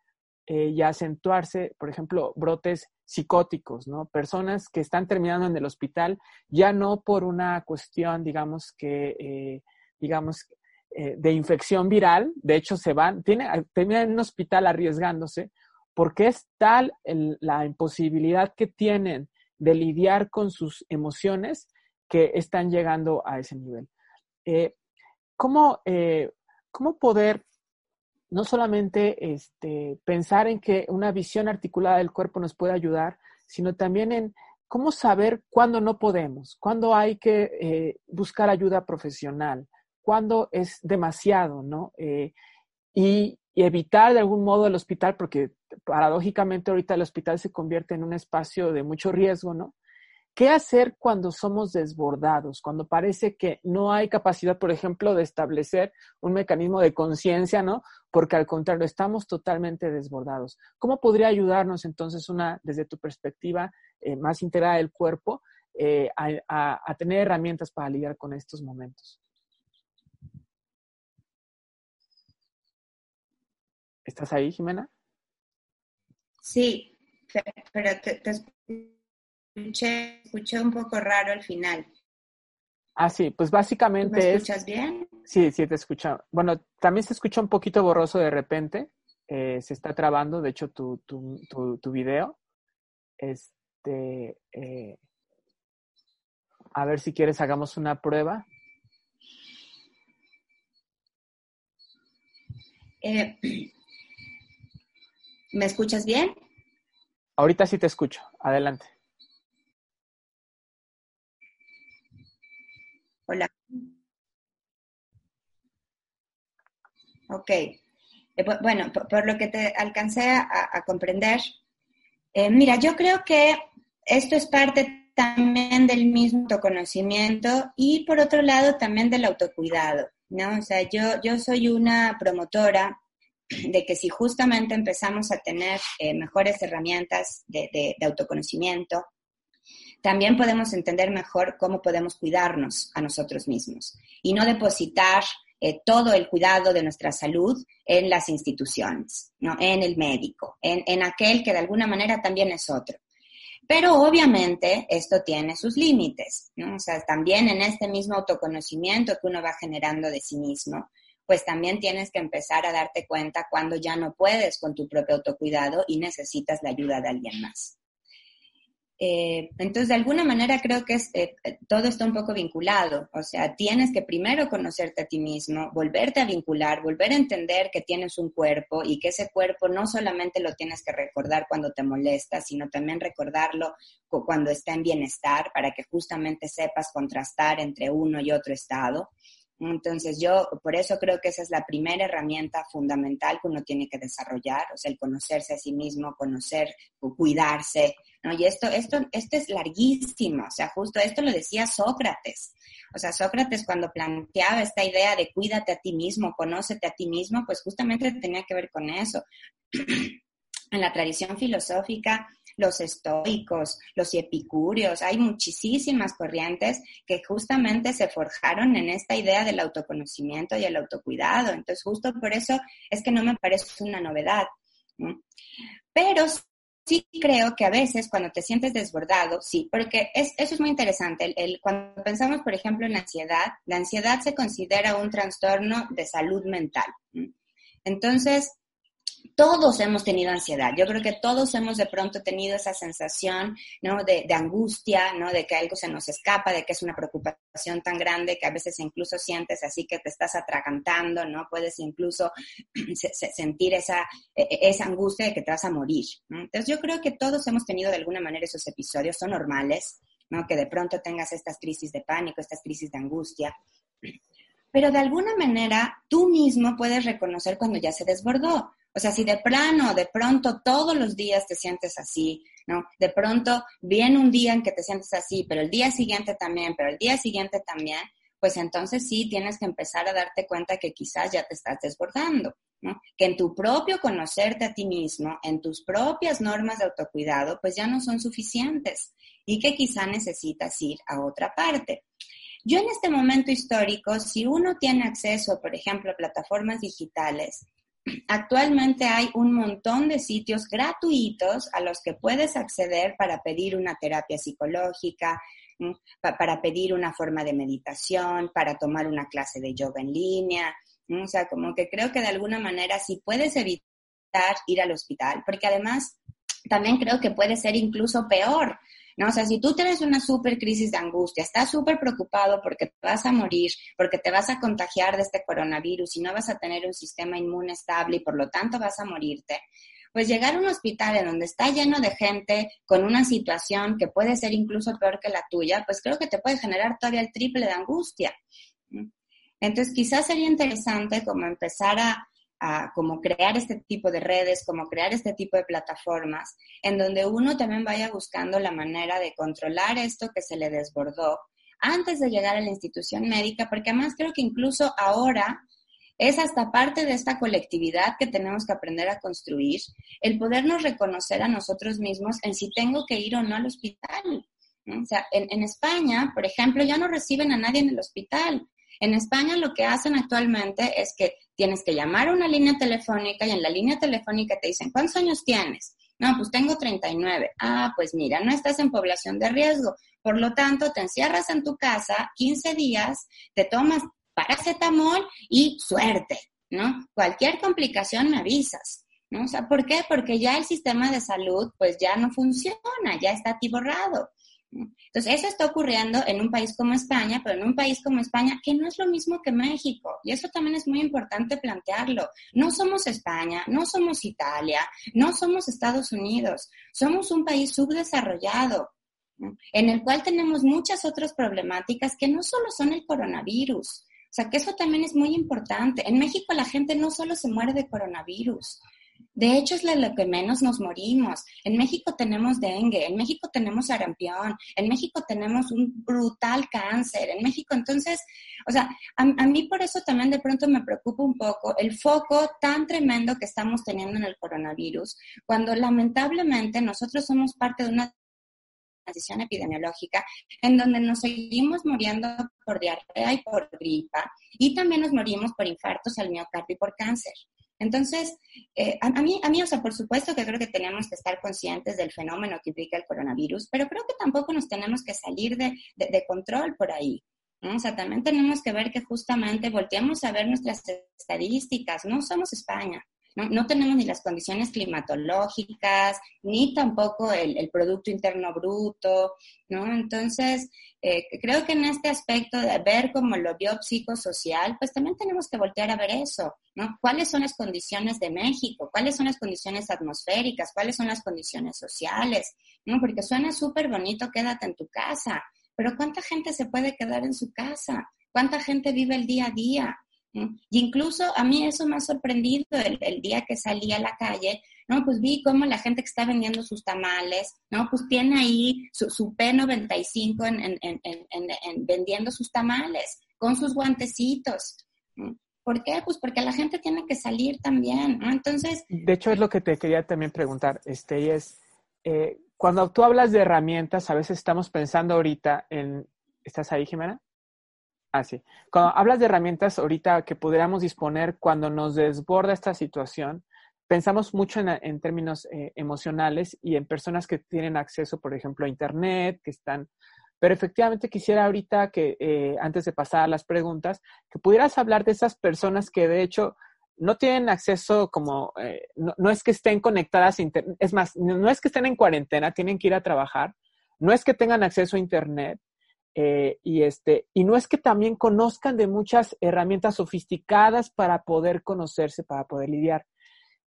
eh, y acentuarse, por ejemplo, brotes psicóticos, ¿no? Personas que están terminando en el hospital ya no por una cuestión, digamos que, eh, digamos, eh, de infección viral, de hecho se van, tiene, terminan en un hospital arriesgándose porque es tal la imposibilidad que tienen de lidiar con sus emociones que están llegando a ese nivel. ¿cómo, ¿Cómo poder no solamente este, pensar en que una visión articulada del cuerpo nos puede ayudar, sino también en cómo saber cuándo no podemos, cuándo hay que eh, buscar ayuda profesional, cuándo es demasiado, ¿no? y, y, evitar de algún modo el hospital, porque paradójicamente ahorita el hospital se convierte en un espacio de mucho riesgo, ¿no? ¿Qué hacer cuando somos desbordados? Cuando parece que no hay capacidad, por ejemplo, de establecer un mecanismo de conciencia, ¿no? Porque al contrario, estamos totalmente desbordados. ¿Cómo podría ayudarnos entonces una, desde tu perspectiva eh, más integrada del cuerpo, eh, a tener herramientas para lidiar con estos momentos? ¿Estás ahí, Jimena? Sí, pero te, escuché, escuché, un poco raro al final. Ah, sí, pues básicamente ¿Me escuchas bien? Sí, sí, te escucho. Bueno, también se escucha un poquito borroso de repente. Eh, se está trabando, de hecho, tu, tu, tu, tu video. Este, eh, a ver si quieres hagamos una prueba. Eh, ¿Me escuchas bien? Ahorita sí te escucho. Adelante. Hola. Ok. Eh, bueno, por, lo que te alcancé a, comprender, eh, mira, yo creo que esto es parte también del mismo autoconocimiento y por otro lado también del autocuidado, ¿no? O sea, yo, yo soy una promotora de que si justamente empezamos a tener eh, mejores herramientas de, autoconocimiento, también podemos entender mejor cómo podemos cuidarnos a nosotros mismos y no depositar eh, todo el cuidado de nuestra salud en las instituciones, ¿no? en el médico, en, en aquel que de alguna manera también es otro. Pero obviamente esto tiene sus límites, ¿no? O sea, también en este mismo autoconocimiento que uno va generando de sí mismo, pues también tienes que empezar a darte cuenta cuando ya no puedes con tu propio autocuidado y necesitas la ayuda de alguien más. Eh, entonces, de alguna manera creo que es, eh, todo está un poco vinculado. O sea, tienes que primero conocerte a ti mismo, volverte a vincular, volver a entender que tienes un cuerpo y que ese cuerpo no solamente lo tienes que recordar cuando te molesta, sino también recordarlo cuando está en bienestar para que justamente sepas contrastar entre uno y otro estado. Entonces yo por eso creo que esa es la primera herramienta fundamental que uno tiene que desarrollar, o sea, el conocerse a sí mismo, conocer, cuidarse, ¿no? Y esto, esto, esto es larguísimo, o sea, justo esto lo decía Sócrates. O sea, Sócrates cuando planteaba esta idea de cuídate a ti mismo, conócete a ti mismo, pues justamente tenía que ver con eso. en la tradición filosófica, los estoicos, los epicúreos, hay muchísimas corrientes que justamente se forjaron en esta idea del autoconocimiento y el autocuidado. Entonces, justo por eso es que no me parece una novedad. Pero sí creo que a veces cuando te sientes desbordado, sí, porque es, eso es muy interesante. El, cuando pensamos, por ejemplo, en la ansiedad, la ansiedad se considera un trastorno de salud mental. Entonces, todos hemos tenido ansiedad. Yo creo que todos hemos de pronto tenido esa sensación, ¿no? De, angustia, ¿no? De que algo se nos escapa, de que es una preocupación tan grande que a veces incluso sientes así que te estás atragantando, ¿no? Puedes incluso sentir esa, e, e, esa angustia de que te vas a morir, Entonces yo creo que todos hemos tenido de alguna manera esos episodios, son normales, ¿no? Que de pronto tengas estas crisis de pánico, estas crisis de angustia pero de alguna manera tú mismo puedes reconocer cuando ya se desbordó. O sea, si de plano, de pronto, todos los días te sientes así, ¿no? De pronto viene un día en que te sientes así, pero el día siguiente también, pero el día siguiente también, pues entonces sí tienes que empezar a darte cuenta que quizás ya te estás desbordando, ¿no? Que en tu propio conocerte a ti mismo, en tus propias normas de autocuidado, pues ya no son suficientes y que quizá necesitas ir a otra parte. Yo en este momento histórico, si uno tiene acceso, por ejemplo, a plataformas digitales, Actualmente hay un montón de sitios gratuitos a los que puedes acceder para pedir una terapia psicológica, para pedir una forma de meditación, para tomar una clase de yoga en línea. O sea, como que creo que de alguna manera sí puedes evitar ir al hospital, porque además también creo que puede ser incluso peor ¿no? O sea, si tú tienes una súper crisis de angustia, estás súper preocupado porque te vas a morir, porque te vas a contagiar de este coronavirus y no vas a tener un sistema inmune estable y por lo tanto vas a morirte, pues llegar a un hospital en donde está lleno de gente con una situación que puede ser incluso peor que la tuya, pues creo que te puede generar todavía el triple de angustia. Entonces, quizás sería interesante como empezar a, a como crear este tipo de redes, como crear este tipo de plataformas, en donde uno también vaya buscando la manera de controlar esto que se le desbordó antes de llegar a la institución médica, porque además creo que incluso ahora es hasta parte de esta colectividad que tenemos que aprender a construir, el podernos reconocer a nosotros mismos en si tengo que ir o no al hospital. O sea, en, en España, por ejemplo, ya no reciben a nadie en el hospital. En España lo que hacen actualmente es que tienes que llamar a una línea telefónica y en la línea telefónica te dicen, ¿cuántos años tienes? No, pues tengo 39. Ah, pues mira, no estás en población de riesgo. Por lo tanto, te encierras en tu casa 15 días, te tomas paracetamol y suerte, ¿no? Cualquier complicación me avisas, ¿no? O sea, ¿por qué? Porque ya el sistema de salud pues ya no funciona, ya está atiborrado. Entonces, eso está ocurriendo en un país como España, pero en un país como España que no es lo mismo que México. Y eso también es muy importante plantearlo. No somos España, no somos Italia, no somos Estados Unidos. Somos un país subdesarrollado, en el cual tenemos muchas otras problemáticas que no solo son el coronavirus. O sea, que eso también es muy importante. En México la gente no solo se muere de coronavirus, de hecho, es lo que menos nos morimos. En México tenemos dengue, en México tenemos sarampión, en México tenemos un brutal cáncer, en México entonces, o sea, a, a, mí por eso también de pronto me preocupa un poco el foco tan tremendo que estamos teniendo en el coronavirus, cuando lamentablemente nosotros somos parte de una transición epidemiológica en donde nos seguimos muriendo por diarrea y por gripa y también nos morimos por infartos al miocardio y por cáncer. Entonces, eh, a, mí, a mí, o sea, por supuesto que creo que tenemos que estar conscientes del fenómeno que implica el coronavirus, pero creo que tampoco nos tenemos que salir de, control por ahí. O sea, también tenemos que ver que justamente volteamos a ver nuestras estadísticas. No somos España. No, tenemos ni las condiciones climatológicas, ni tampoco el, Producto Interno Bruto, ¿no? Entonces, eh, creo que en este aspecto de ver como lo biopsicosocial, pues también tenemos que voltear a ver eso, ¿no? ¿Cuáles son las condiciones de México? ¿Cuáles son las condiciones atmosféricas? ¿Cuáles son las condiciones sociales? ¿No? Porque suena súper bonito, quédate en tu casa, pero ¿cuánta gente se puede quedar en su casa? ¿Cuánta gente vive el día a día? Y incluso a mí eso me ha sorprendido el, día que salí a la calle, ¿no? Pues vi cómo la gente que está vendiendo sus tamales, ¿no? Pues tiene ahí su, su P95 en, en, en, vendiendo sus tamales, con sus guantecitos. ¿Por qué? Pues porque la gente tiene que salir también, ¿no? Entonces... De hecho, es lo que te quería también preguntar, este, y es, eh, cuando tú hablas de herramientas, a veces estamos pensando ahorita en... ¿Estás ahí, Jimena? Ah, sí. Cuando hablas de herramientas ahorita que pudiéramos disponer cuando nos desborda esta situación, pensamos mucho en, términos eh, emocionales y en personas que tienen acceso, por ejemplo, a Internet, que están... Pero efectivamente quisiera ahorita que, eh, antes de pasar a las preguntas, que pudieras hablar de esas personas que de hecho no tienen acceso como, eh, no, no, es que estén conectadas a Internet, es más, no es que estén en cuarentena, tienen que ir a trabajar, no es que tengan acceso a Internet, eh, y, este, y no es que también conozcan de muchas herramientas sofisticadas para poder conocerse, para poder lidiar.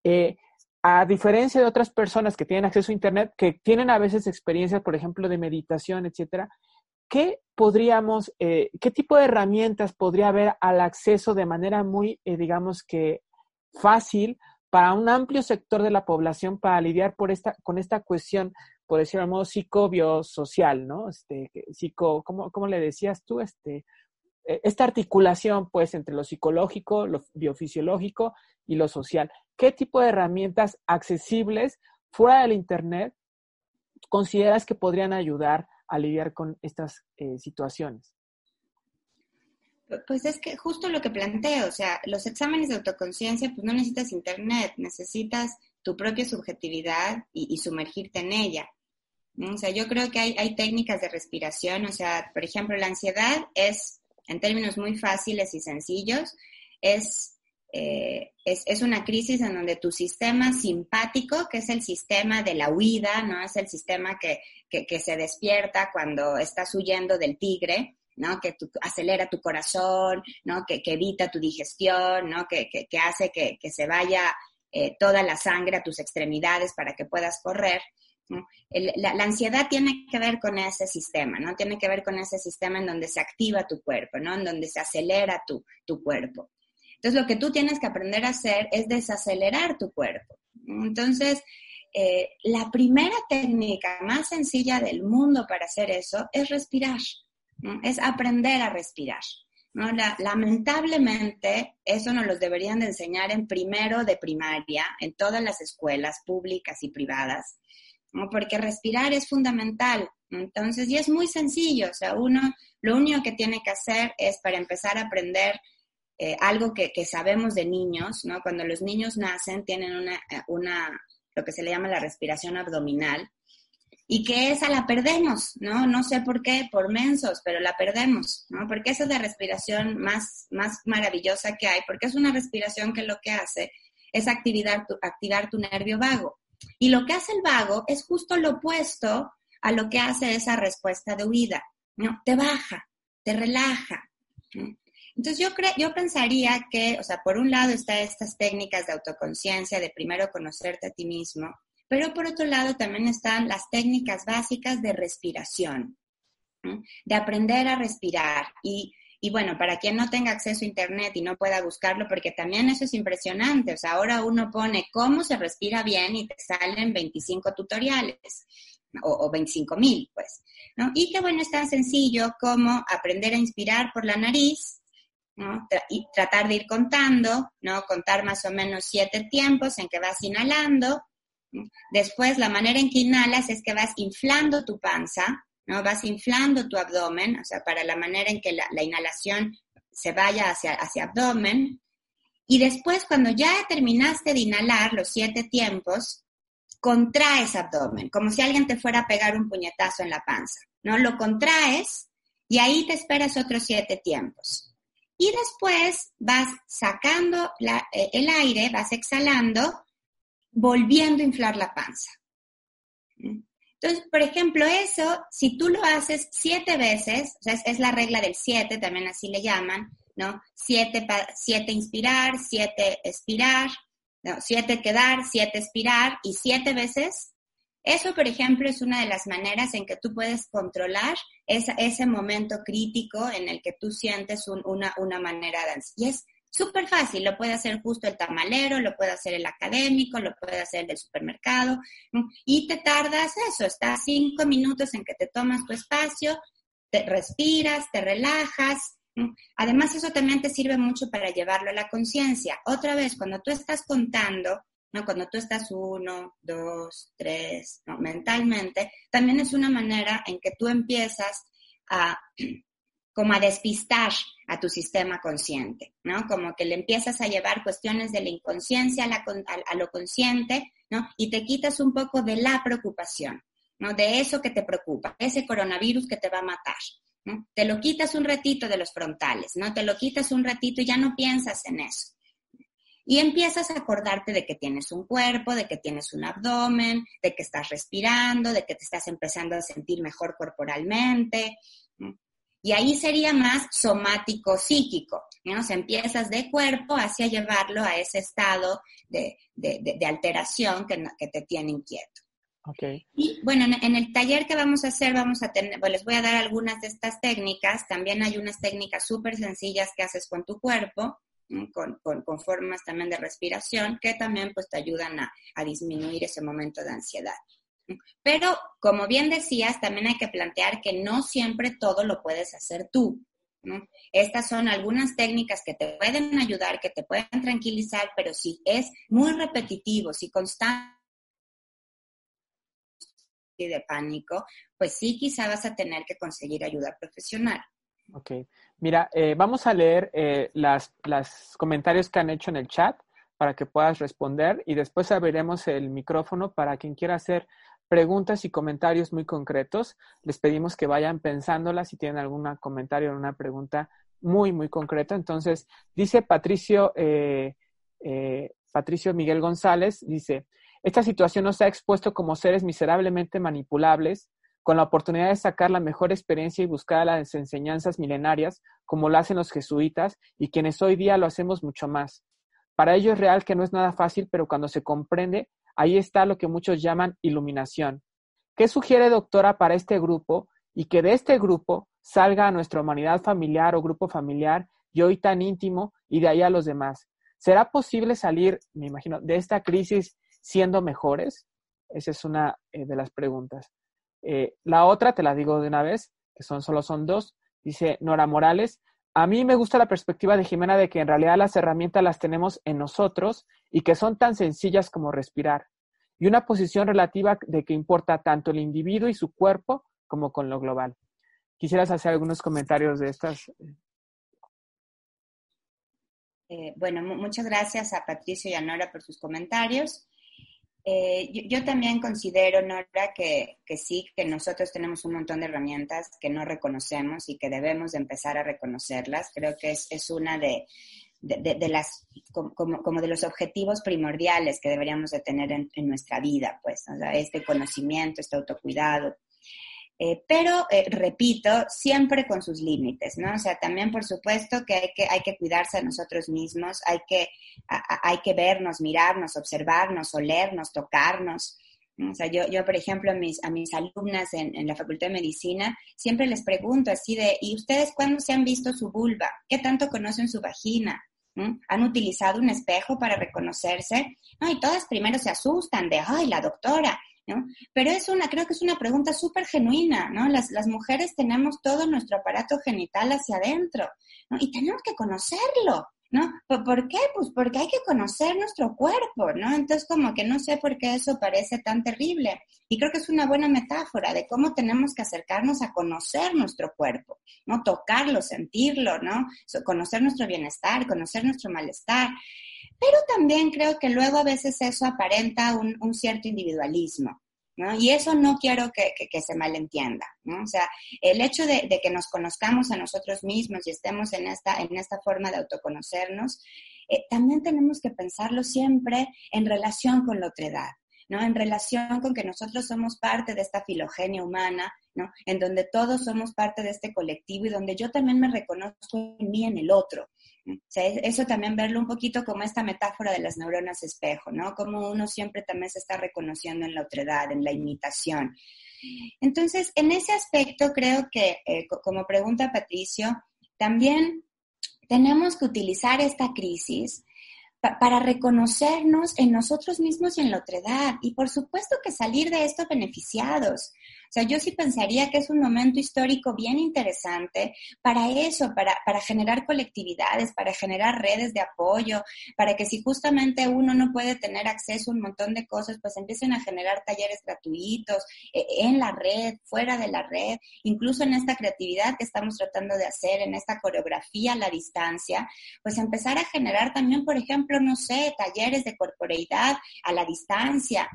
Eh, a diferencia de otras personas que tienen acceso a Internet, que tienen a veces experiencias, por ejemplo, de meditación, etcétera, ¿qué podríamos, eh, qué tipo de herramientas podría haber al acceso de manera muy, digamos que fácil para un amplio sector de la población para lidiar por esta, con esta cuestión por decirlo de modo, psicobiosocial, ¿no? Este, psico, ¿cómo, ¿cómo, le decías tú? Este, e, esta articulación, pues, entre lo psicológico, lo biofisiológico y lo social. ¿Qué tipo de herramientas accesibles fuera del Internet consideras que podrían ayudar a lidiar con estas eh, situaciones? Pues es que justo lo que planteo, o sea, los exámenes de autoconciencia, pues no necesitas internet, necesitas tu propia subjetividad y, sumergirte en ella. O sea, yo creo que hay, técnicas de respiración, o sea, por ejemplo, la ansiedad es, en términos muy fáciles y sencillos, es eh, es, una crisis en donde tu sistema simpático, que es el sistema de la huida, ¿no? Es el sistema que, se despierta cuando estás huyendo del tigre, ¿no? Que acelera tu corazón, ¿no? Que, evita tu digestión, ¿no? Que, hace que, se vaya eh, toda la sangre a tus extremidades para que puedas correr. La, ansiedad tiene que ver con ese sistema, ¿no? Tiene que ver con ese sistema en donde se activa tu cuerpo, ¿no? En donde se acelera tu, tu cuerpo. Entonces, lo que tú tienes que aprender a hacer es desacelerar tu cuerpo. Entonces, eh, la primera técnica más sencilla del mundo para hacer eso es respirar, es aprender a respirar. lamentablemente, eso nos lo deberían de enseñar en primero de primaria, en todas las escuelas públicas y privadas, porque respirar es fundamental. Entonces, y es muy sencillo, o sea, uno lo único que tiene que hacer es para empezar a aprender eh, algo que, sabemos de niños, ¿no? Cuando los niños nacen tienen una, eh, una, lo que se le llama la respiración abdominal, y que esa la perdemos, ¿no? No sé por qué, por mensos, pero la perdemos, ¿no? Porque esa es la respiración más, más maravillosa que hay, porque es una respiración que lo que hace es activar tu, activar tu nervio vago. Y lo que hace el vago es justo lo opuesto a lo que hace esa respuesta de huida, ¿no? Te baja, te relaja. Entonces yo, creo, yo pensaría que, o sea, por un lado están estas técnicas de autoconciencia, de primero conocerte a ti mismo, pero por otro lado también están las técnicas básicas de respiración, de aprender a respirar. Y, y, bueno, para quien no tenga acceso a Internet y no pueda buscarlo, porque también eso es impresionante, o sea, ahora uno pone cómo se respira bien y te salen 25 tutoriales o, o 25 mil, pues, ¿no? Y que bueno, es tan sencillo como aprender a inspirar por la nariz y tratar de ir contando, ¿no? Contar más o menos siete tiempos en que vas inhalando. Después, la manera en que inhalas es que vas inflando tu panza, ¿no? Vas inflando tu abdomen, o sea, para la manera en que la, inhalación se vaya hacia, hacia abdomen. Y después, cuando ya terminaste de inhalar los siete tiempos, contraes abdomen, como si alguien te fuera a pegar un puñetazo en la panza, ¿no? Lo contraes y ahí te esperas otros siete tiempos. Y después vas sacando eh, el aire, vas exhalando, volviendo a inflar la panza. Entonces, por ejemplo, eso, si tú lo haces siete veces, es, la regla del siete, también así le llaman, ¿no? Siete, siete inspirar, siete expirar, siete quedar, siete expirar y siete veces, eso, por ejemplo, es una de las maneras en que tú puedes controlar ese momento crítico en el que tú sientes una, manera de ansiedad. Súper fácil, lo puede hacer justo el tamalero, lo puede hacer el académico, lo puede hacer el del supermercado, y te tardas eso, estás cinco minutos en que te tomas tu espacio, te respiras, te relajas. Además, eso también te sirve mucho para llevarlo a la conciencia. Otra vez, cuando tú estás contando, ¿no? Cuando tú estás uno, dos, tres, ¿no? mentalmente, también es una manera en que tú empiezas a como a despistar a tu sistema consciente, ¿no? Como que le empiezas a llevar cuestiones de la inconsciencia a, lo consciente, ¿no? Y te quitas un poco de la preocupación, ¿no? De eso que te preocupa, ese coronavirus que te va a matar, ¿no? Te lo quitas un ratito de los frontales, ¿no? Te lo quitas un ratito y ya no piensas en eso. Y empiezas a acordarte de que tienes un cuerpo, de que tienes un abdomen, de que estás respirando, de que te estás empezando a sentir mejor corporalmente. Y ahí sería más somático psíquico, ¿no? Empiezas de cuerpo hacia llevarlo a ese estado de, alteración que, que, te tiene inquieto. Okay. Y bueno, en, el taller que vamos a hacer, vamos a tener, pues les voy a dar algunas de estas técnicas. También hay unas técnicas súper sencillas que haces con tu cuerpo, con, formas también de respiración que también pues te ayudan a, disminuir ese momento de ansiedad. Pero, como bien decías, también hay que plantear que no siempre todo lo puedes hacer tú. Estas son algunas técnicas que te pueden ayudar, que te pueden tranquilizar, pero si es muy repetitivo, si constante de pánico, pues sí, quizá vas a tener que conseguir ayuda profesional. Ok. Mira, eh, vamos a leer eh, las, comentarios que han hecho en el chat para que puedas responder y después abriremos el micrófono para quien quiera hacer preguntas y comentarios muy concretos. Les pedimos que vayan pensándolas. Si tienen algún comentario o una pregunta, muy, muy concreto. Entonces, dice Patricio, eh, eh, Patricio Miguel González, dice, esta situación nos ha expuesto como seres miserablemente manipulables, con la oportunidad de sacar la mejor experiencia y buscar las enseñanzas milenarias, como lo hacen los jesuitas y quienes hoy día lo hacemos mucho más. Para ello es real que no es nada fácil, pero cuando se comprende, ahí está lo que muchos llaman iluminación. ¿Qué sugiere, doctora, para este grupo y que de este grupo salga a nuestra humanidad familiar o grupo familiar y hoy tan íntimo y de ahí a los demás? ¿Será posible salir, me imagino, de esta crisis siendo mejores? Esa es una eh, de las preguntas. Eh, la otra, te la digo de una vez, que son solo son dos, dice Nora Morales. A mí me gusta la perspectiva de Jimena de que en realidad las herramientas las tenemos en nosotros y que son tan sencillas como respirar. Y una posición relativa de que importa tanto el individuo y su cuerpo como con lo global. ¿Quisieras hacer algunos comentarios de estas? Eh, bueno, muchas gracias a Patricio y a Nora por sus comentarios. Eh, yo, también considero, Nora, que, sí, que nosotros tenemos un montón de herramientas que no reconocemos y que debemos de empezar a reconocerlas. Creo que es, una de, las, como, de los objetivos primordiales que deberíamos de tener en, nuestra vida, pues, este conocimiento, este autocuidado. Eh, pero, eh, repito, siempre con sus límites, ¿no? O sea, también, por supuesto, que hay que, hay que cuidarse a nosotros mismos, hay que, hay que vernos, mirarnos, observarnos, olernos, tocarnos. O sea, yo, yo por ejemplo, a mis, a mis alumnas en, en, la Facultad de Medicina, siempre les pregunto así de, ¿y ustedes cuándo se han visto su vulva? ¿Qué tanto conocen su vagina? ¿Han utilizado un espejo para reconocerse? No, y todas primero se asustan de, ay, la doctora, pero es una, creo que es una pregunta súper genuina, ¿no? Las, las, mujeres tenemos todo nuestro aparato genital hacia adentro, ¿no? Y tenemos que conocerlo, ¿no? ¿Por, qué? Pues porque hay que conocer nuestro cuerpo, ¿no? Entonces, como que no sé por qué eso parece tan terrible. Y creo que es una buena metáfora de cómo tenemos que acercarnos a conocer nuestro cuerpo, ¿no? Tocarlo, sentirlo, ¿no? conocer nuestro bienestar, conocer nuestro malestar. Pero también creo que luego a veces eso aparenta un, cierto individualismo. ¿No? Y eso no quiero que, se malentienda, ¿no? O sea, el hecho de, que nos conozcamos a nosotros mismos y estemos en esta, en esta forma de autoconocernos, eh, también tenemos que pensarlo siempre en relación con la otredad, ¿no? En relación con que nosotros somos parte de esta filogenia humana, ¿no? En donde todos somos parte de este colectivo y donde yo también me reconozco en mí, en el otro, eso también verlo un poquito como esta metáfora de las neuronas espejo, ¿no? Como uno siempre también se está reconociendo en la otredad, en la imitación. Entonces, en ese aspecto creo que, eh, como pregunta Patricio, también tenemos que utilizar esta crisis para reconocernos en nosotros mismos y en la otredad. Y por supuesto que salir de esto beneficiados. Sea, yo sí pensaría que es un momento histórico bien interesante para eso, para, para generar colectividades, para generar redes de apoyo, para que si justamente uno no puede tener acceso a un montón de cosas, pues empiecen a generar talleres gratuitos eh, en la red, fuera de la red, incluso en esta creatividad que estamos tratando de hacer, en esta coreografía a la distancia, pues empezar a generar también, por ejemplo, no sé, talleres de corporeidad a la distancia,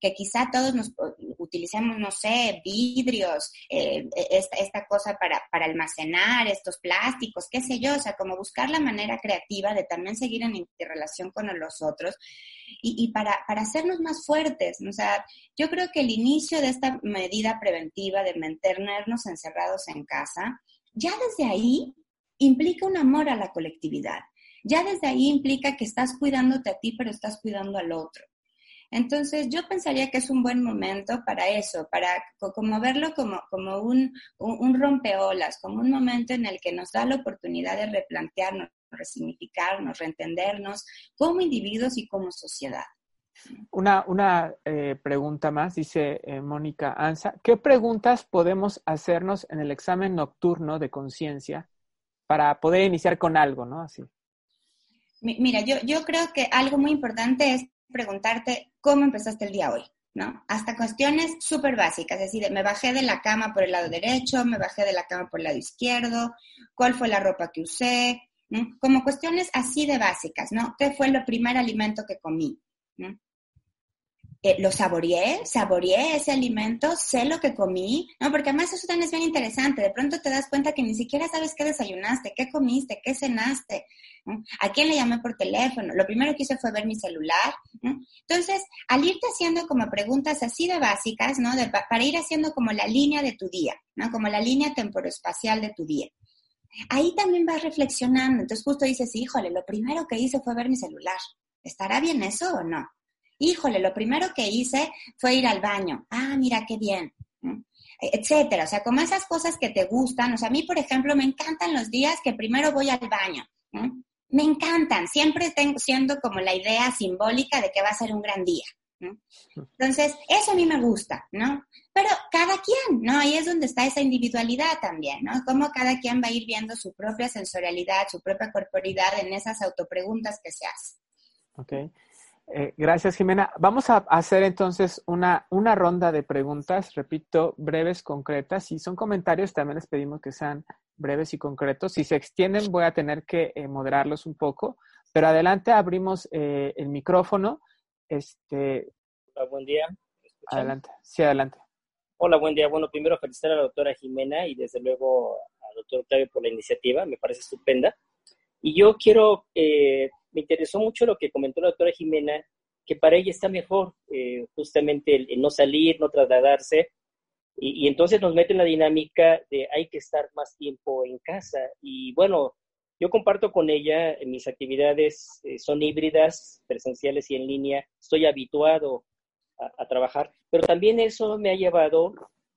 que quizá todos nos utilicemos, no sé, vidrios, eh, esta, cosa para, almacenar estos plásticos, qué sé yo, o sea, como buscar la manera creativa de también seguir en relación con los otros y, para, para, hacernos más fuertes. O sea, yo creo que el inicio de esta medida preventiva de mantenernos encerrados en casa, ya desde ahí implica un amor a la colectividad. Ya desde ahí implica que estás cuidándote a ti, pero estás cuidando al otro. Entonces, yo pensaría que es un buen momento para eso, para como verlo como, como un, un, rompeolas, como un momento en el que nos da la oportunidad de replantearnos, resignificarnos, reentendernos como individuos y como sociedad. Una, una eh, pregunta más, dice eh, Mónica Anza. ¿Qué preguntas podemos hacernos en el examen nocturno de conciencia para poder iniciar con algo, ¿no? Así. Mira, yo, yo creo que algo muy importante es preguntarte cómo empezaste el día hoy, ¿no? Hasta cuestiones súper básicas, es decir, me bajé de la cama por el lado derecho, me bajé de la cama por el lado izquierdo, cuál fue la ropa que usé, como cuestiones así de básicas, ¿no? ¿Qué fue el primer alimento que comí? Eh, lo saboreé, saboreé ese alimento, sé lo que comí, ¿no? Porque además eso también es bien interesante. De pronto te das cuenta que ni siquiera sabes qué desayunaste, qué comiste, qué cenaste, a quién le llamé por teléfono. Lo primero que hice fue ver mi celular. Entonces, al irte haciendo como preguntas así de básicas, ¿no? para ir haciendo como la línea de tu día, ¿no? Como la línea temporoespacial de tu día. Ahí también vas reflexionando. Entonces, justo dices, híjole, lo primero que hice fue ver mi celular. ¿Estará bien eso o no? Híjole, lo primero que hice fue ir al baño. Ah, mira qué bien. Etcétera. O sea, como esas cosas que te gustan. O sea, a mí, por ejemplo, me encantan los días que primero voy al baño. Me encantan. Siempre tengo siendo como la idea simbólica de que va a ser un gran día. Entonces, eso a mí me gusta, ¿no? Pero cada quien, ¿no? Ahí es donde está esa individualidad también, ¿no? Cómo cada quien va a ir viendo su propia sensorialidad, su propia corporidad en esas autopreguntas que se hacen. Ok. Eh, gracias, Jimena. Vamos a hacer entonces una, una ronda de preguntas, repito, breves, concretas. Si son comentarios, también les pedimos que sean breves y concretos. Si se extienden, voy a tener que eh, moderarlos un poco. Pero adelante, abrimos eh, el micrófono. Este, Hola, buen día. Adelante. Sí, adelante. Hola, buen día. Bueno, primero felicitar a la doctora Jimena y desde luego al doctor Octavio por la iniciativa. Me parece estupenda. Y yo quiero me interesó mucho lo que comentó la doctora Jimena, que para ella está mejor eh, justamente el, no salir, no trasladarse, y, entonces nos mete en la dinámica de hay que estar más tiempo en casa. Y bueno, yo comparto con ella, mis actividades eh, son híbridas, presenciales y en línea, estoy habituado a, trabajar, pero también eso me ha llevado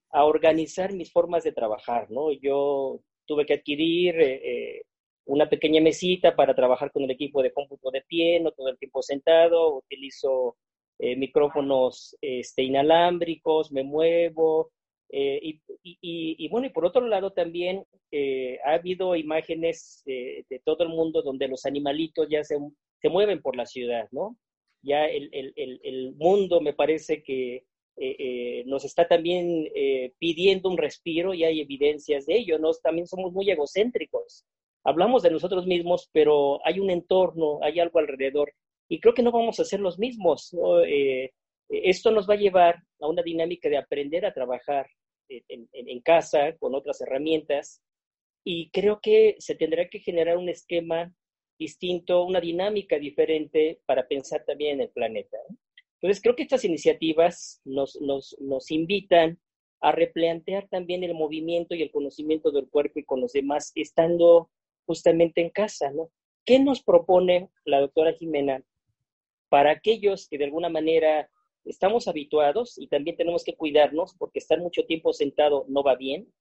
a organizar mis formas de trabajar, ¿no? Yo tuve que adquirir eh, una pequeña mesita para trabajar con el equipo de cómputo de pie, no todo el tiempo sentado, utilizo eh, micrófonos este, inalámbricos, me muevo. Eh, y, y, bueno, y por otro lado también eh, ha habido imágenes de todo el mundo donde los animalitos ya se, se mueven por la ciudad, ¿no? Ya el, el, el, mundo me parece que nos está también pidiendo un respiro y hay evidencias de ello, ¿no? También somos muy egocéntricos hablamos de nosotros mismos, pero hay un entorno, hay algo alrededor, y creo que no vamos a ser los mismos. Eh, esto nos va a llevar a una dinámica de aprender a trabajar en, casa con otras herramientas, y creo que se tendrá que generar un esquema distinto, una dinámica diferente para pensar también en el planeta. Entonces, creo que estas iniciativas nos, nos, nos invitan a replantear también el movimiento y el conocimiento del cuerpo y con los demás, estando justamente en casa, ¿no? ¿Qué nos propone la doctora Jimena para aquellos que de alguna manera estamos habituados y también tenemos que cuidarnos porque estar mucho tiempo sentado no va bien?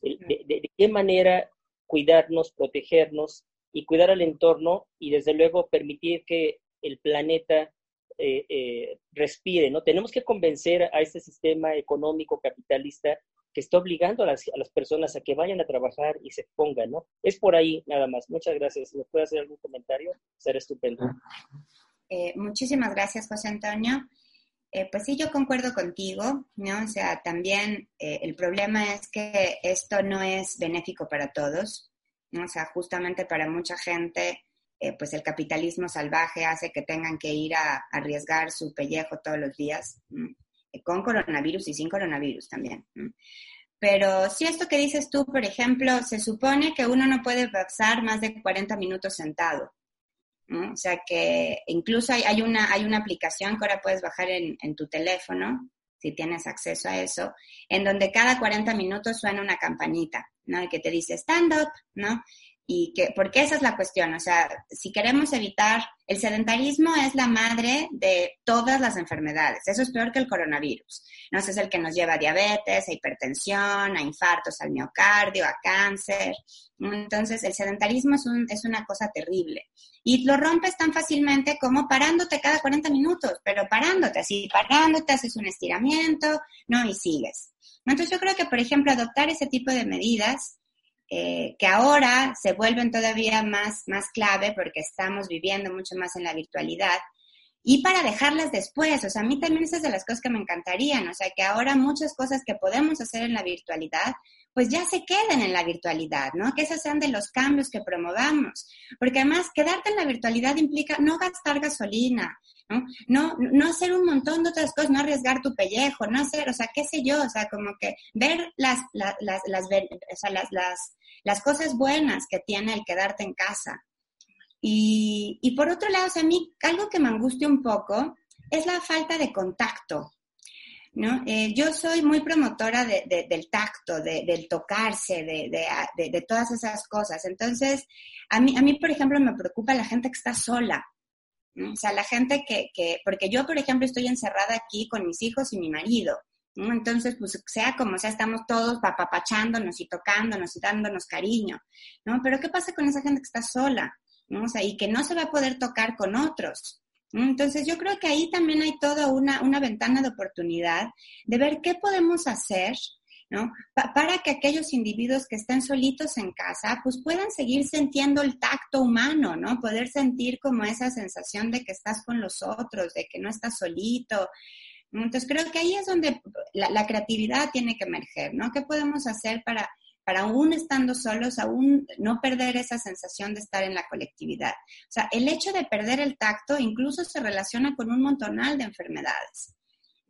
¿De, qué manera cuidarnos, protegernos y cuidar al entorno y desde luego permitir que el planeta eh, eh, respire, ¿no? Tenemos que convencer a este sistema económico capitalista que está obligando a las, a personas a que vayan a trabajar y se pongan, ¿no? Es por ahí nada más. Muchas gracias. Si me puede hacer algún comentario, será estupendo. Eh, muchísimas gracias, José Antonio. Eh, pues sí, yo concuerdo contigo, ¿no? O sea, también eh, el problema es que esto no es benéfico para todos, ¿no? O sea, justamente para mucha gente, pues el capitalismo salvaje hace que tengan que ir a, arriesgar su pellejo todos los días con coronavirus y sin coronavirus también. Pero si esto que dices tú, por ejemplo, se supone que uno no puede pasar más de 40 minutos sentado. O sea que incluso hay, una, hay una aplicación que ahora puedes bajar en, en, tu teléfono, si tienes acceso a eso, en donde cada 40 minutos suena una campanita, ¿no? Y que te dice stand up, ¿no? Y que, porque esa es la cuestión, o sea, si queremos evitar, el sedentarismo es la madre de todas las enfermedades, eso es peor que el coronavirus, no es el que nos lleva a diabetes, a hipertensión, a infartos al miocardio, a cáncer, entonces el sedentarismo es, un, es una cosa terrible y lo rompes tan fácilmente como parándote cada 40 minutos, pero parándote, así parándote, haces un estiramiento, ¿no? Y sigues. Entonces yo creo que, por ejemplo, adoptar ese tipo de medidas eh, que ahora se vuelven todavía más, más clave porque estamos viviendo mucho más en la virtualidad, y para dejarlas después. O sea, a mí también esas de las cosas que me encantarían. O sea, que ahora muchas cosas que podemos hacer en la virtualidad, pues ya se queden en la virtualidad, ¿no? Que esos sean de los cambios que promovamos. Porque además, quedarte en la virtualidad implica no gastar gasolina, ¿no? No, no hacer un montón de otras cosas, no arriesgar tu pellejo, no hacer, o sea, qué sé yo, o sea, como que ver las, las, las, las, o las, las, las cosas buenas que tiene el quedarte en casa. Y, y por otro lado, o sea, a mí algo que me angustia un poco es la falta de contacto. ¿No? Eh, yo soy muy promotora de, de, del tacto, de, del tocarse, de, todas esas cosas. Entonces, a mí, a mí, por ejemplo, me preocupa la gente que está sola. O sea, la gente que, que, porque yo, por ejemplo, estoy encerrada aquí con mis hijos y mi marido. Entonces, pues sea como sea, estamos todos papapachándonos y tocándonos y dándonos cariño, ¿no? Pero ¿qué pasa con esa gente que está sola? ¿no? O sea, y que no se va a poder tocar con otros. Entonces, yo creo que ahí también hay toda una, una ventana de oportunidad de ver qué podemos hacer, ¿no? para que aquellos individuos que estén solitos en casa, pues puedan seguir sintiendo el tacto humano, ¿no? Poder sentir como esa sensación de que estás con los otros, de que no estás solito. Entonces, creo que ahí es donde la, la creatividad tiene que emerger, ¿no? ¿Qué podemos hacer para para aún estando solos, aún no perder esa sensación de estar en la colectividad. O sea, el hecho de perder el tacto incluso se relaciona con un montonal de enfermedades.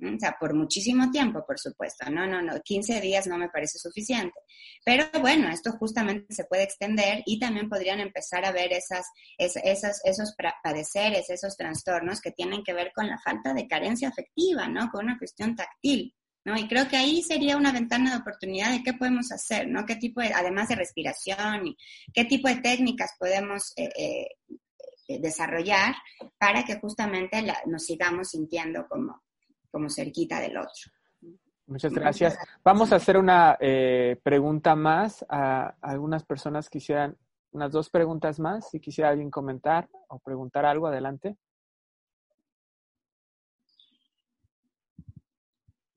O sea, por muchísimo tiempo, por supuesto. No, no, no, 15 días no me parece suficiente. Pero bueno, esto justamente se puede extender y también podrían empezar a ver esas, esos padeceres, esos trastornos que tienen que ver con la falta de carencia afectiva, ¿no? Con una cuestión táctil. ¿No? Y creo que ahí sería una ventana de oportunidad de qué podemos hacer, ¿no? Qué tipo de, además de respiración, y qué tipo de técnicas podemos eh, eh, eh, desarrollar para que justamente nos sigamos sintiendo como, como cerquita del otro. Muchas gracias. Vamos a hacer una pregunta más a, algunas personas quisieran, unas dos preguntas más, si quisiera alguien comentar o preguntar algo, adelante.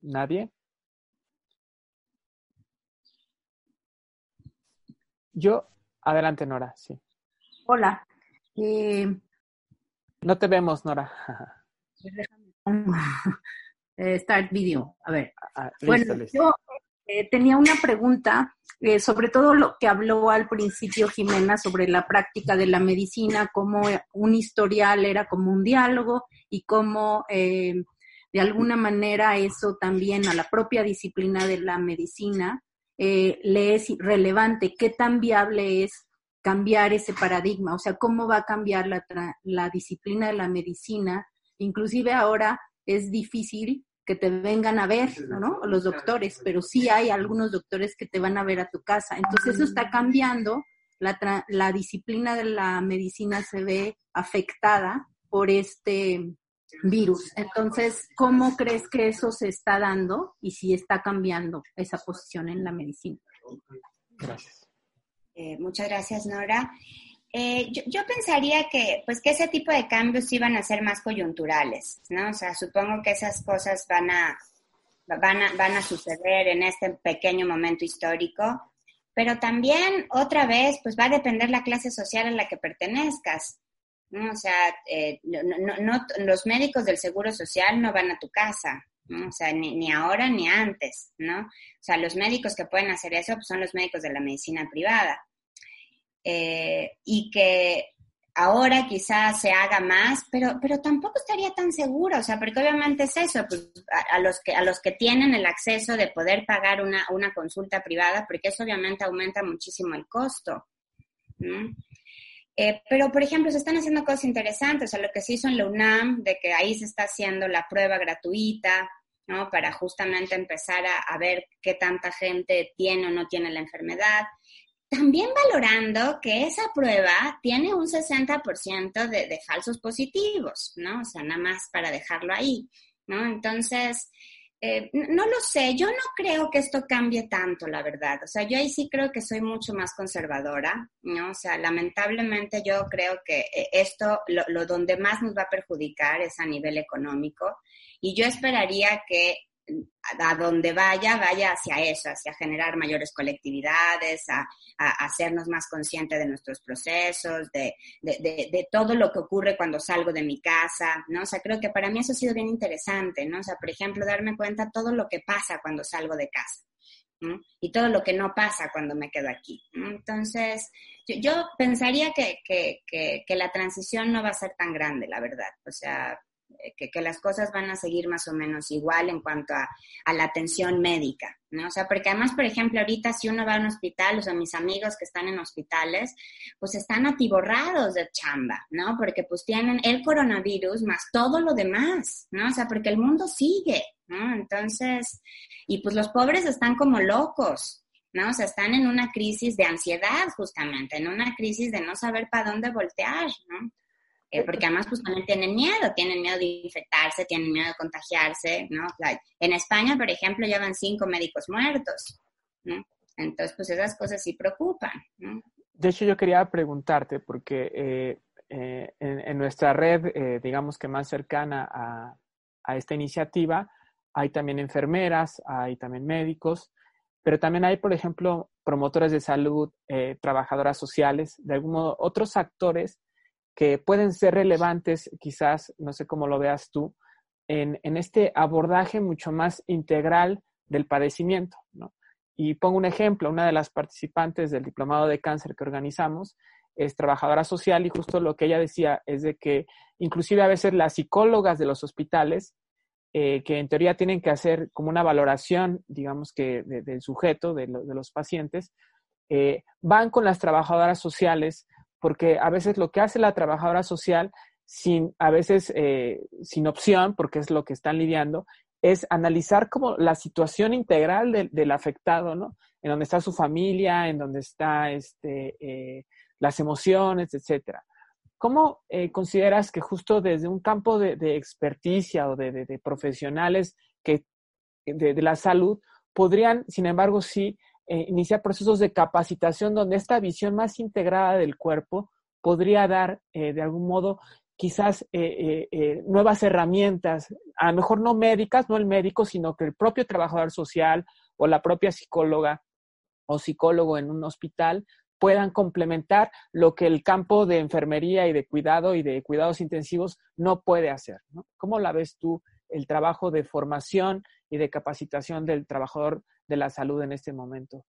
¿Nadie? Yo, adelante, Nora, sí. Hola. Eh, no te vemos, Nora. Eh, start video. A ver. Ah, ah, bueno, yo eh, tenía una pregunta, sobre todo lo que habló al principio Jimena sobre la práctica de la medicina, como un historial era como un diálogo y cómo de alguna manera eso también a la propia disciplina de la medicina eh, le es relevante, qué tan viable es cambiar ese paradigma, o sea, cómo va a cambiar la, la disciplina de la medicina. Inclusive ahora es difícil que te vengan a ver, ¿no? Los doctores, pero sí hay algunos doctores que te van a ver a tu casa. Entonces eso está cambiando, la, la disciplina de la medicina se ve afectada por este virus. Entonces, ¿cómo crees que eso se está dando y si está cambiando esa posición en la medicina? Gracias. Eh, muchas gracias, Nora. Eh, yo, pensaría que, pues, que ese tipo de cambios iban a ser más coyunturales, ¿no? O sea, supongo que esas cosas van a, van a, van a suceder en este pequeño momento histórico, pero también, otra vez, pues va a depender la clase social a la que pertenezcas. ¿No? O sea, eh, no, los médicos del Seguro Social no van a tu casa, ¿no? O sea, ni, ahora ni antes, ¿no? O sea, los médicos que pueden hacer eso pues, son los médicos de la medicina privada. Eh, y que ahora quizás se haga más, pero, pero tampoco estaría tan seguro, o sea, porque obviamente es eso, pues, a, los que, a los que tienen el acceso de poder pagar una, una consulta privada, porque eso obviamente aumenta muchísimo el costo. ¿no? Eh, pero, por ejemplo, se están haciendo cosas interesantes, o sea, lo que se hizo en la UNAM, de que ahí se está haciendo la prueba gratuita, ¿no? Para justamente empezar a, ver qué tanta gente tiene o no tiene la enfermedad. También valorando que esa prueba tiene un 60% de, de falsos positivos, ¿no? O sea, nada más para dejarlo ahí, ¿no? Entonces, eh, no lo sé, yo no creo que esto cambie tanto, la verdad. O sea, yo ahí sí creo que soy mucho más conservadora, ¿no? O sea, lamentablemente yo creo que eh, esto, lo, donde más nos va a perjudicar es a nivel económico. Y yo esperaría que a donde vaya, vaya hacia eso, hacia generar mayores colectividades, a, hacernos más conscientes de nuestros procesos, de, de, todo lo que ocurre cuando salgo de mi casa, ¿no? O sea, creo que para mí eso ha sido bien interesante, ¿no? O sea, por ejemplo, darme cuenta todo lo que pasa cuando salgo de casa. Y todo lo que no pasa cuando me quedo aquí. Entonces, yo, pensaría que, que, que, la transición no va a ser tan grande, la verdad. O sea, eh, que, las cosas van a seguir más o menos igual en cuanto a, la atención médica, ¿no? O sea, porque además, por ejemplo, ahorita si uno va a un hospital, o sea, mis amigos que están en hospitales, pues están atiborrados de chamba, ¿no? Porque pues tienen el coronavirus más todo lo demás, ¿no? O sea, porque el mundo sigue, ¿no? Entonces, y pues los pobres están como locos, ¿no? O sea, están en una crisis de ansiedad justamente, en una crisis de no saber para dónde voltear, ¿no? Eh, porque además pues también tienen miedo, tienen miedo de infectarse, tienen miedo de contagiarse, ¿no? en España, por ejemplo, llevan cinco médicos muertos, ¿no? Entonces, pues esas cosas sí preocupan, ¿no? De hecho, yo quería preguntarte, porque eh, eh, en, nuestra red, digamos que más cercana a, a, esta iniciativa, hay también enfermeras, hay también médicos, pero también hay, por ejemplo, promotores de salud, trabajadoras sociales, de algún modo, otros actores que pueden ser relevantes, quizás, no sé cómo lo veas tú, en, este abordaje mucho más integral del padecimiento. ¿no? Y pongo un ejemplo, una de las participantes del diplomado de cáncer que organizamos es trabajadora social y justo lo que ella decía es de que inclusive a veces las psicólogas de los hospitales, eh, que en teoría tienen que hacer como una valoración, digamos que del sujeto, de, los pacientes, eh, van con las trabajadoras sociales porque a veces lo que hace la trabajadora social, sin, a veces eh, sin opción, porque es lo que están lidiando, es analizar como la situación integral del afectado, ¿no? En donde está su familia, en donde está este, eh, las emociones, etcétera. ¿Cómo eh, consideras que justo desde un campo de, experticia o de, profesionales que, de, la salud podrían, sin embargo, sí eh, iniciar procesos de capacitación donde esta visión más integrada del cuerpo podría dar eh, de algún modo quizás eh, nuevas herramientas, a lo mejor no médicas, no el médico, sino que el propio trabajador social o la propia psicóloga o psicólogo en un hospital puedan complementar lo que el campo de enfermería y de cuidado y de cuidados intensivos no puede hacer. ¿Cómo la ves tú el trabajo de formación y de capacitación del trabajador de la salud en este momento. O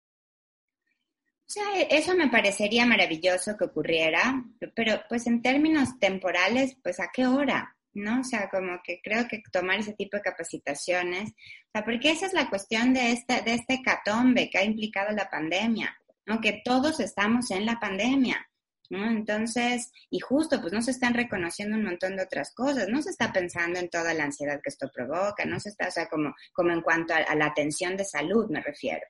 sea, eso me parecería maravilloso que ocurriera, pero pues en términos temporales, pues a qué hora, ¿no? O sea, como que creo que tomar ese tipo de capacitaciones, o sea, porque esa es la cuestión de este, de este catombe que ha implicado la pandemia, ¿no? Que todos estamos en la pandemia. ¿No? Entonces, y justo, pues no se están reconociendo un montón de otras cosas, no se está pensando en toda la ansiedad que esto provoca, no se está, o sea, como, como en cuanto a, la atención de salud me refiero,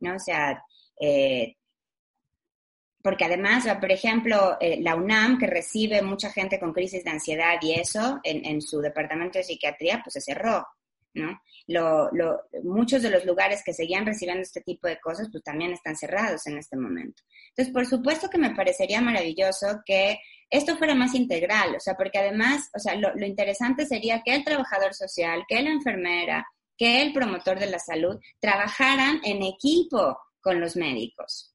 ¿no? O sea, eh, porque además, por ejemplo, eh, la UNAM, que recibe mucha gente con crisis de ansiedad y eso, en, en su departamento de psiquiatría, pues se cerró, ¿no? Lo, muchos de los lugares que seguían recibiendo este tipo de cosas, pues también están cerrados en este momento. Entonces, por supuesto que me parecería maravilloso que esto fuera más integral, o sea, porque además, o sea, lo, lo interesante sería que el trabajador social, que la enfermera, que el promotor de la salud trabajaran en equipo con los médicos.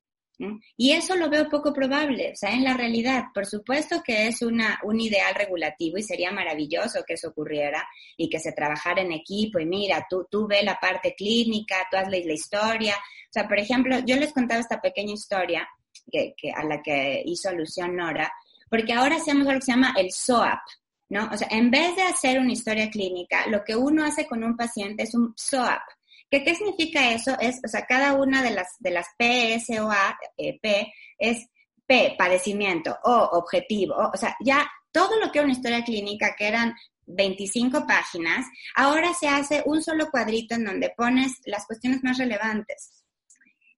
Y eso lo veo poco probable, o sea, en la realidad, por supuesto que es una, un ideal regulativo y sería maravilloso que eso ocurriera y que se trabajara en equipo y mira, tú, tú ve la parte clínica, tú hazle la historia. O sea, por ejemplo, yo les contaba esta pequeña historia que, que a la que hizo alusión Nora, porque ahora hacemos algo que se llama el SOAP, ¿no? O sea, en vez de hacer una historia clínica, lo que uno hace con un paciente es un SOAP. ¿Qué, ¿Qué significa eso? Es, o sea, cada una de las, de las P, S o A, eh, P, es P, padecimiento, O, objetivo, o, sea, ya todo lo que era una historia clínica, que eran 25 páginas, ahora se hace un solo cuadrito en donde pones las cuestiones más relevantes.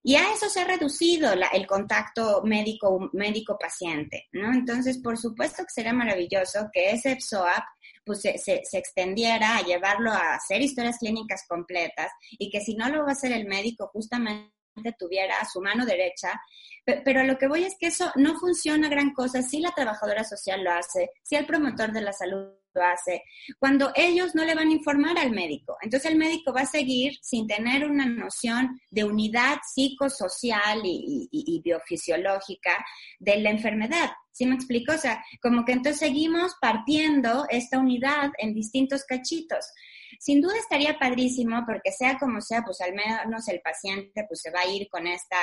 Y a eso se ha reducido el contacto médico-paciente, ¿no? Entonces, por supuesto que sería maravilloso que ese PSOAP pues se, se, extendiera a llevarlo a hacer historias clínicas completas y que si no lo va a hacer el médico, justamente tuviera su mano derecha, pero lo que voy es que eso no funciona gran cosa si la trabajadora social lo hace, si el promotor de la salud hace, cuando ellos no le van a informar al médico. Entonces el médico va a seguir sin tener una noción de unidad psicosocial y, y biofisiológica de la enfermedad. ¿Sí me explico? O sea, como que entonces seguimos partiendo esta unidad en distintos cachitos. Sin duda estaría padrísimo porque sea como sea, pues al menos el paciente pues se va a ir con esta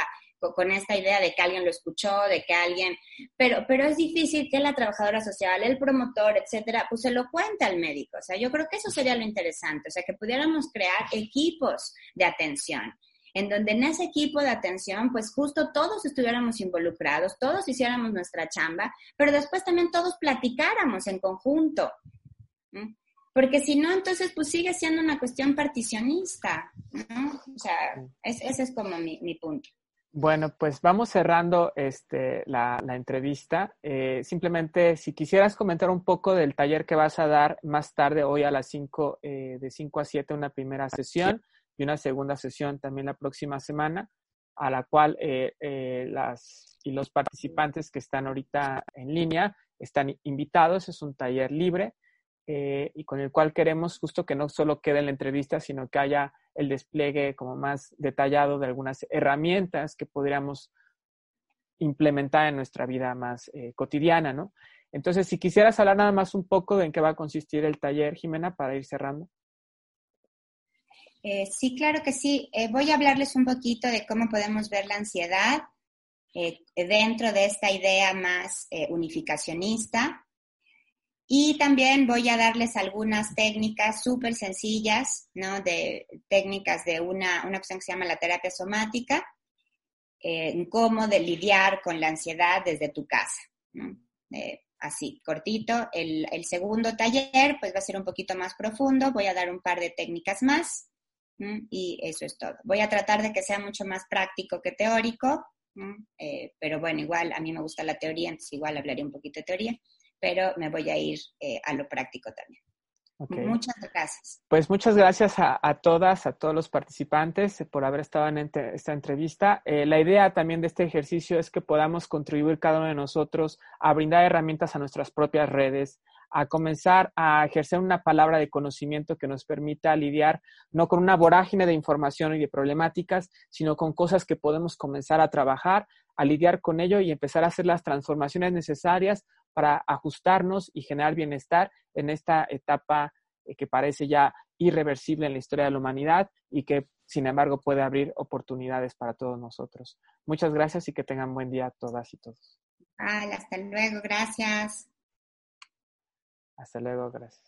con esta idea de que alguien lo escuchó, de que alguien, pero, pero es difícil que la trabajadora social, el promotor, etcétera, pues se lo cuente al médico. O sea, yo creo que eso sería lo interesante, o sea, que pudiéramos crear equipos de atención en donde en ese equipo de atención, pues justo todos estuviéramos involucrados, todos hiciéramos nuestra chamba, pero después también todos platicáramos en conjunto. Porque si no, entonces pues sigue siendo una cuestión particionista, ¿no? O sea, ese es como mi, mi punto. Bueno, pues vamos cerrando este, la, entrevista. Eh, simplemente, si quisieras comentar un poco del taller que vas a dar más tarde, hoy a las 5, eh, de 5 a 7, una primera sesión y una segunda sesión también la próxima semana, a la cual eh, las y los participantes que están ahorita en línea están invitados. Es un taller libre y con el cual queremos justo que no solo quede en la entrevista, sino que haya el despliegue como más detallado de algunas herramientas que podríamos implementar en nuestra vida más eh, cotidiana, ¿no? Entonces, si quisieras hablar nada más un poco de en qué va a consistir el taller, Jimena, para ir cerrando. Eh, sí, claro que sí. Eh, voy a hablarles un poquito de cómo podemos ver la ansiedad dentro de esta idea más unificacionista. Y también voy a darles algunas técnicas súper sencillas, ¿no? De técnicas de una, una opción que se llama la terapia somática, eh, en cómo de lidiar con la ansiedad desde tu casa. Eh, así, cortito. El, el, segundo taller, pues va a ser un poquito más profundo. Voy a dar un par de técnicas más. Y eso es todo. Voy a tratar de que sea mucho más práctico que teórico. Eh, pero bueno, igual a mí me gusta la teoría, entonces igual hablaré un poquito de teoría pero me voy a ir eh, a lo práctico también. Muchas gracias. Pues muchas gracias a, todas, a todos los participantes por haber estado en esta entrevista. Eh, la idea también de este ejercicio es que podamos contribuir cada uno de nosotros a brindar herramientas a nuestras propias redes, a comenzar a ejercer una palabra de conocimiento que nos permita lidiar no con una vorágine de información y de problemáticas, sino con cosas que podemos comenzar a trabajar, a lidiar con ello y empezar a hacer las transformaciones necesarias para ajustarnos y generar bienestar en esta etapa eh, que parece ya irreversible en la historia de la humanidad y que, sin embargo, puede abrir oportunidades para todos nosotros. Muchas gracias y que tengan buen día todas y todos. hasta luego, gracias. Hasta luego, gracias.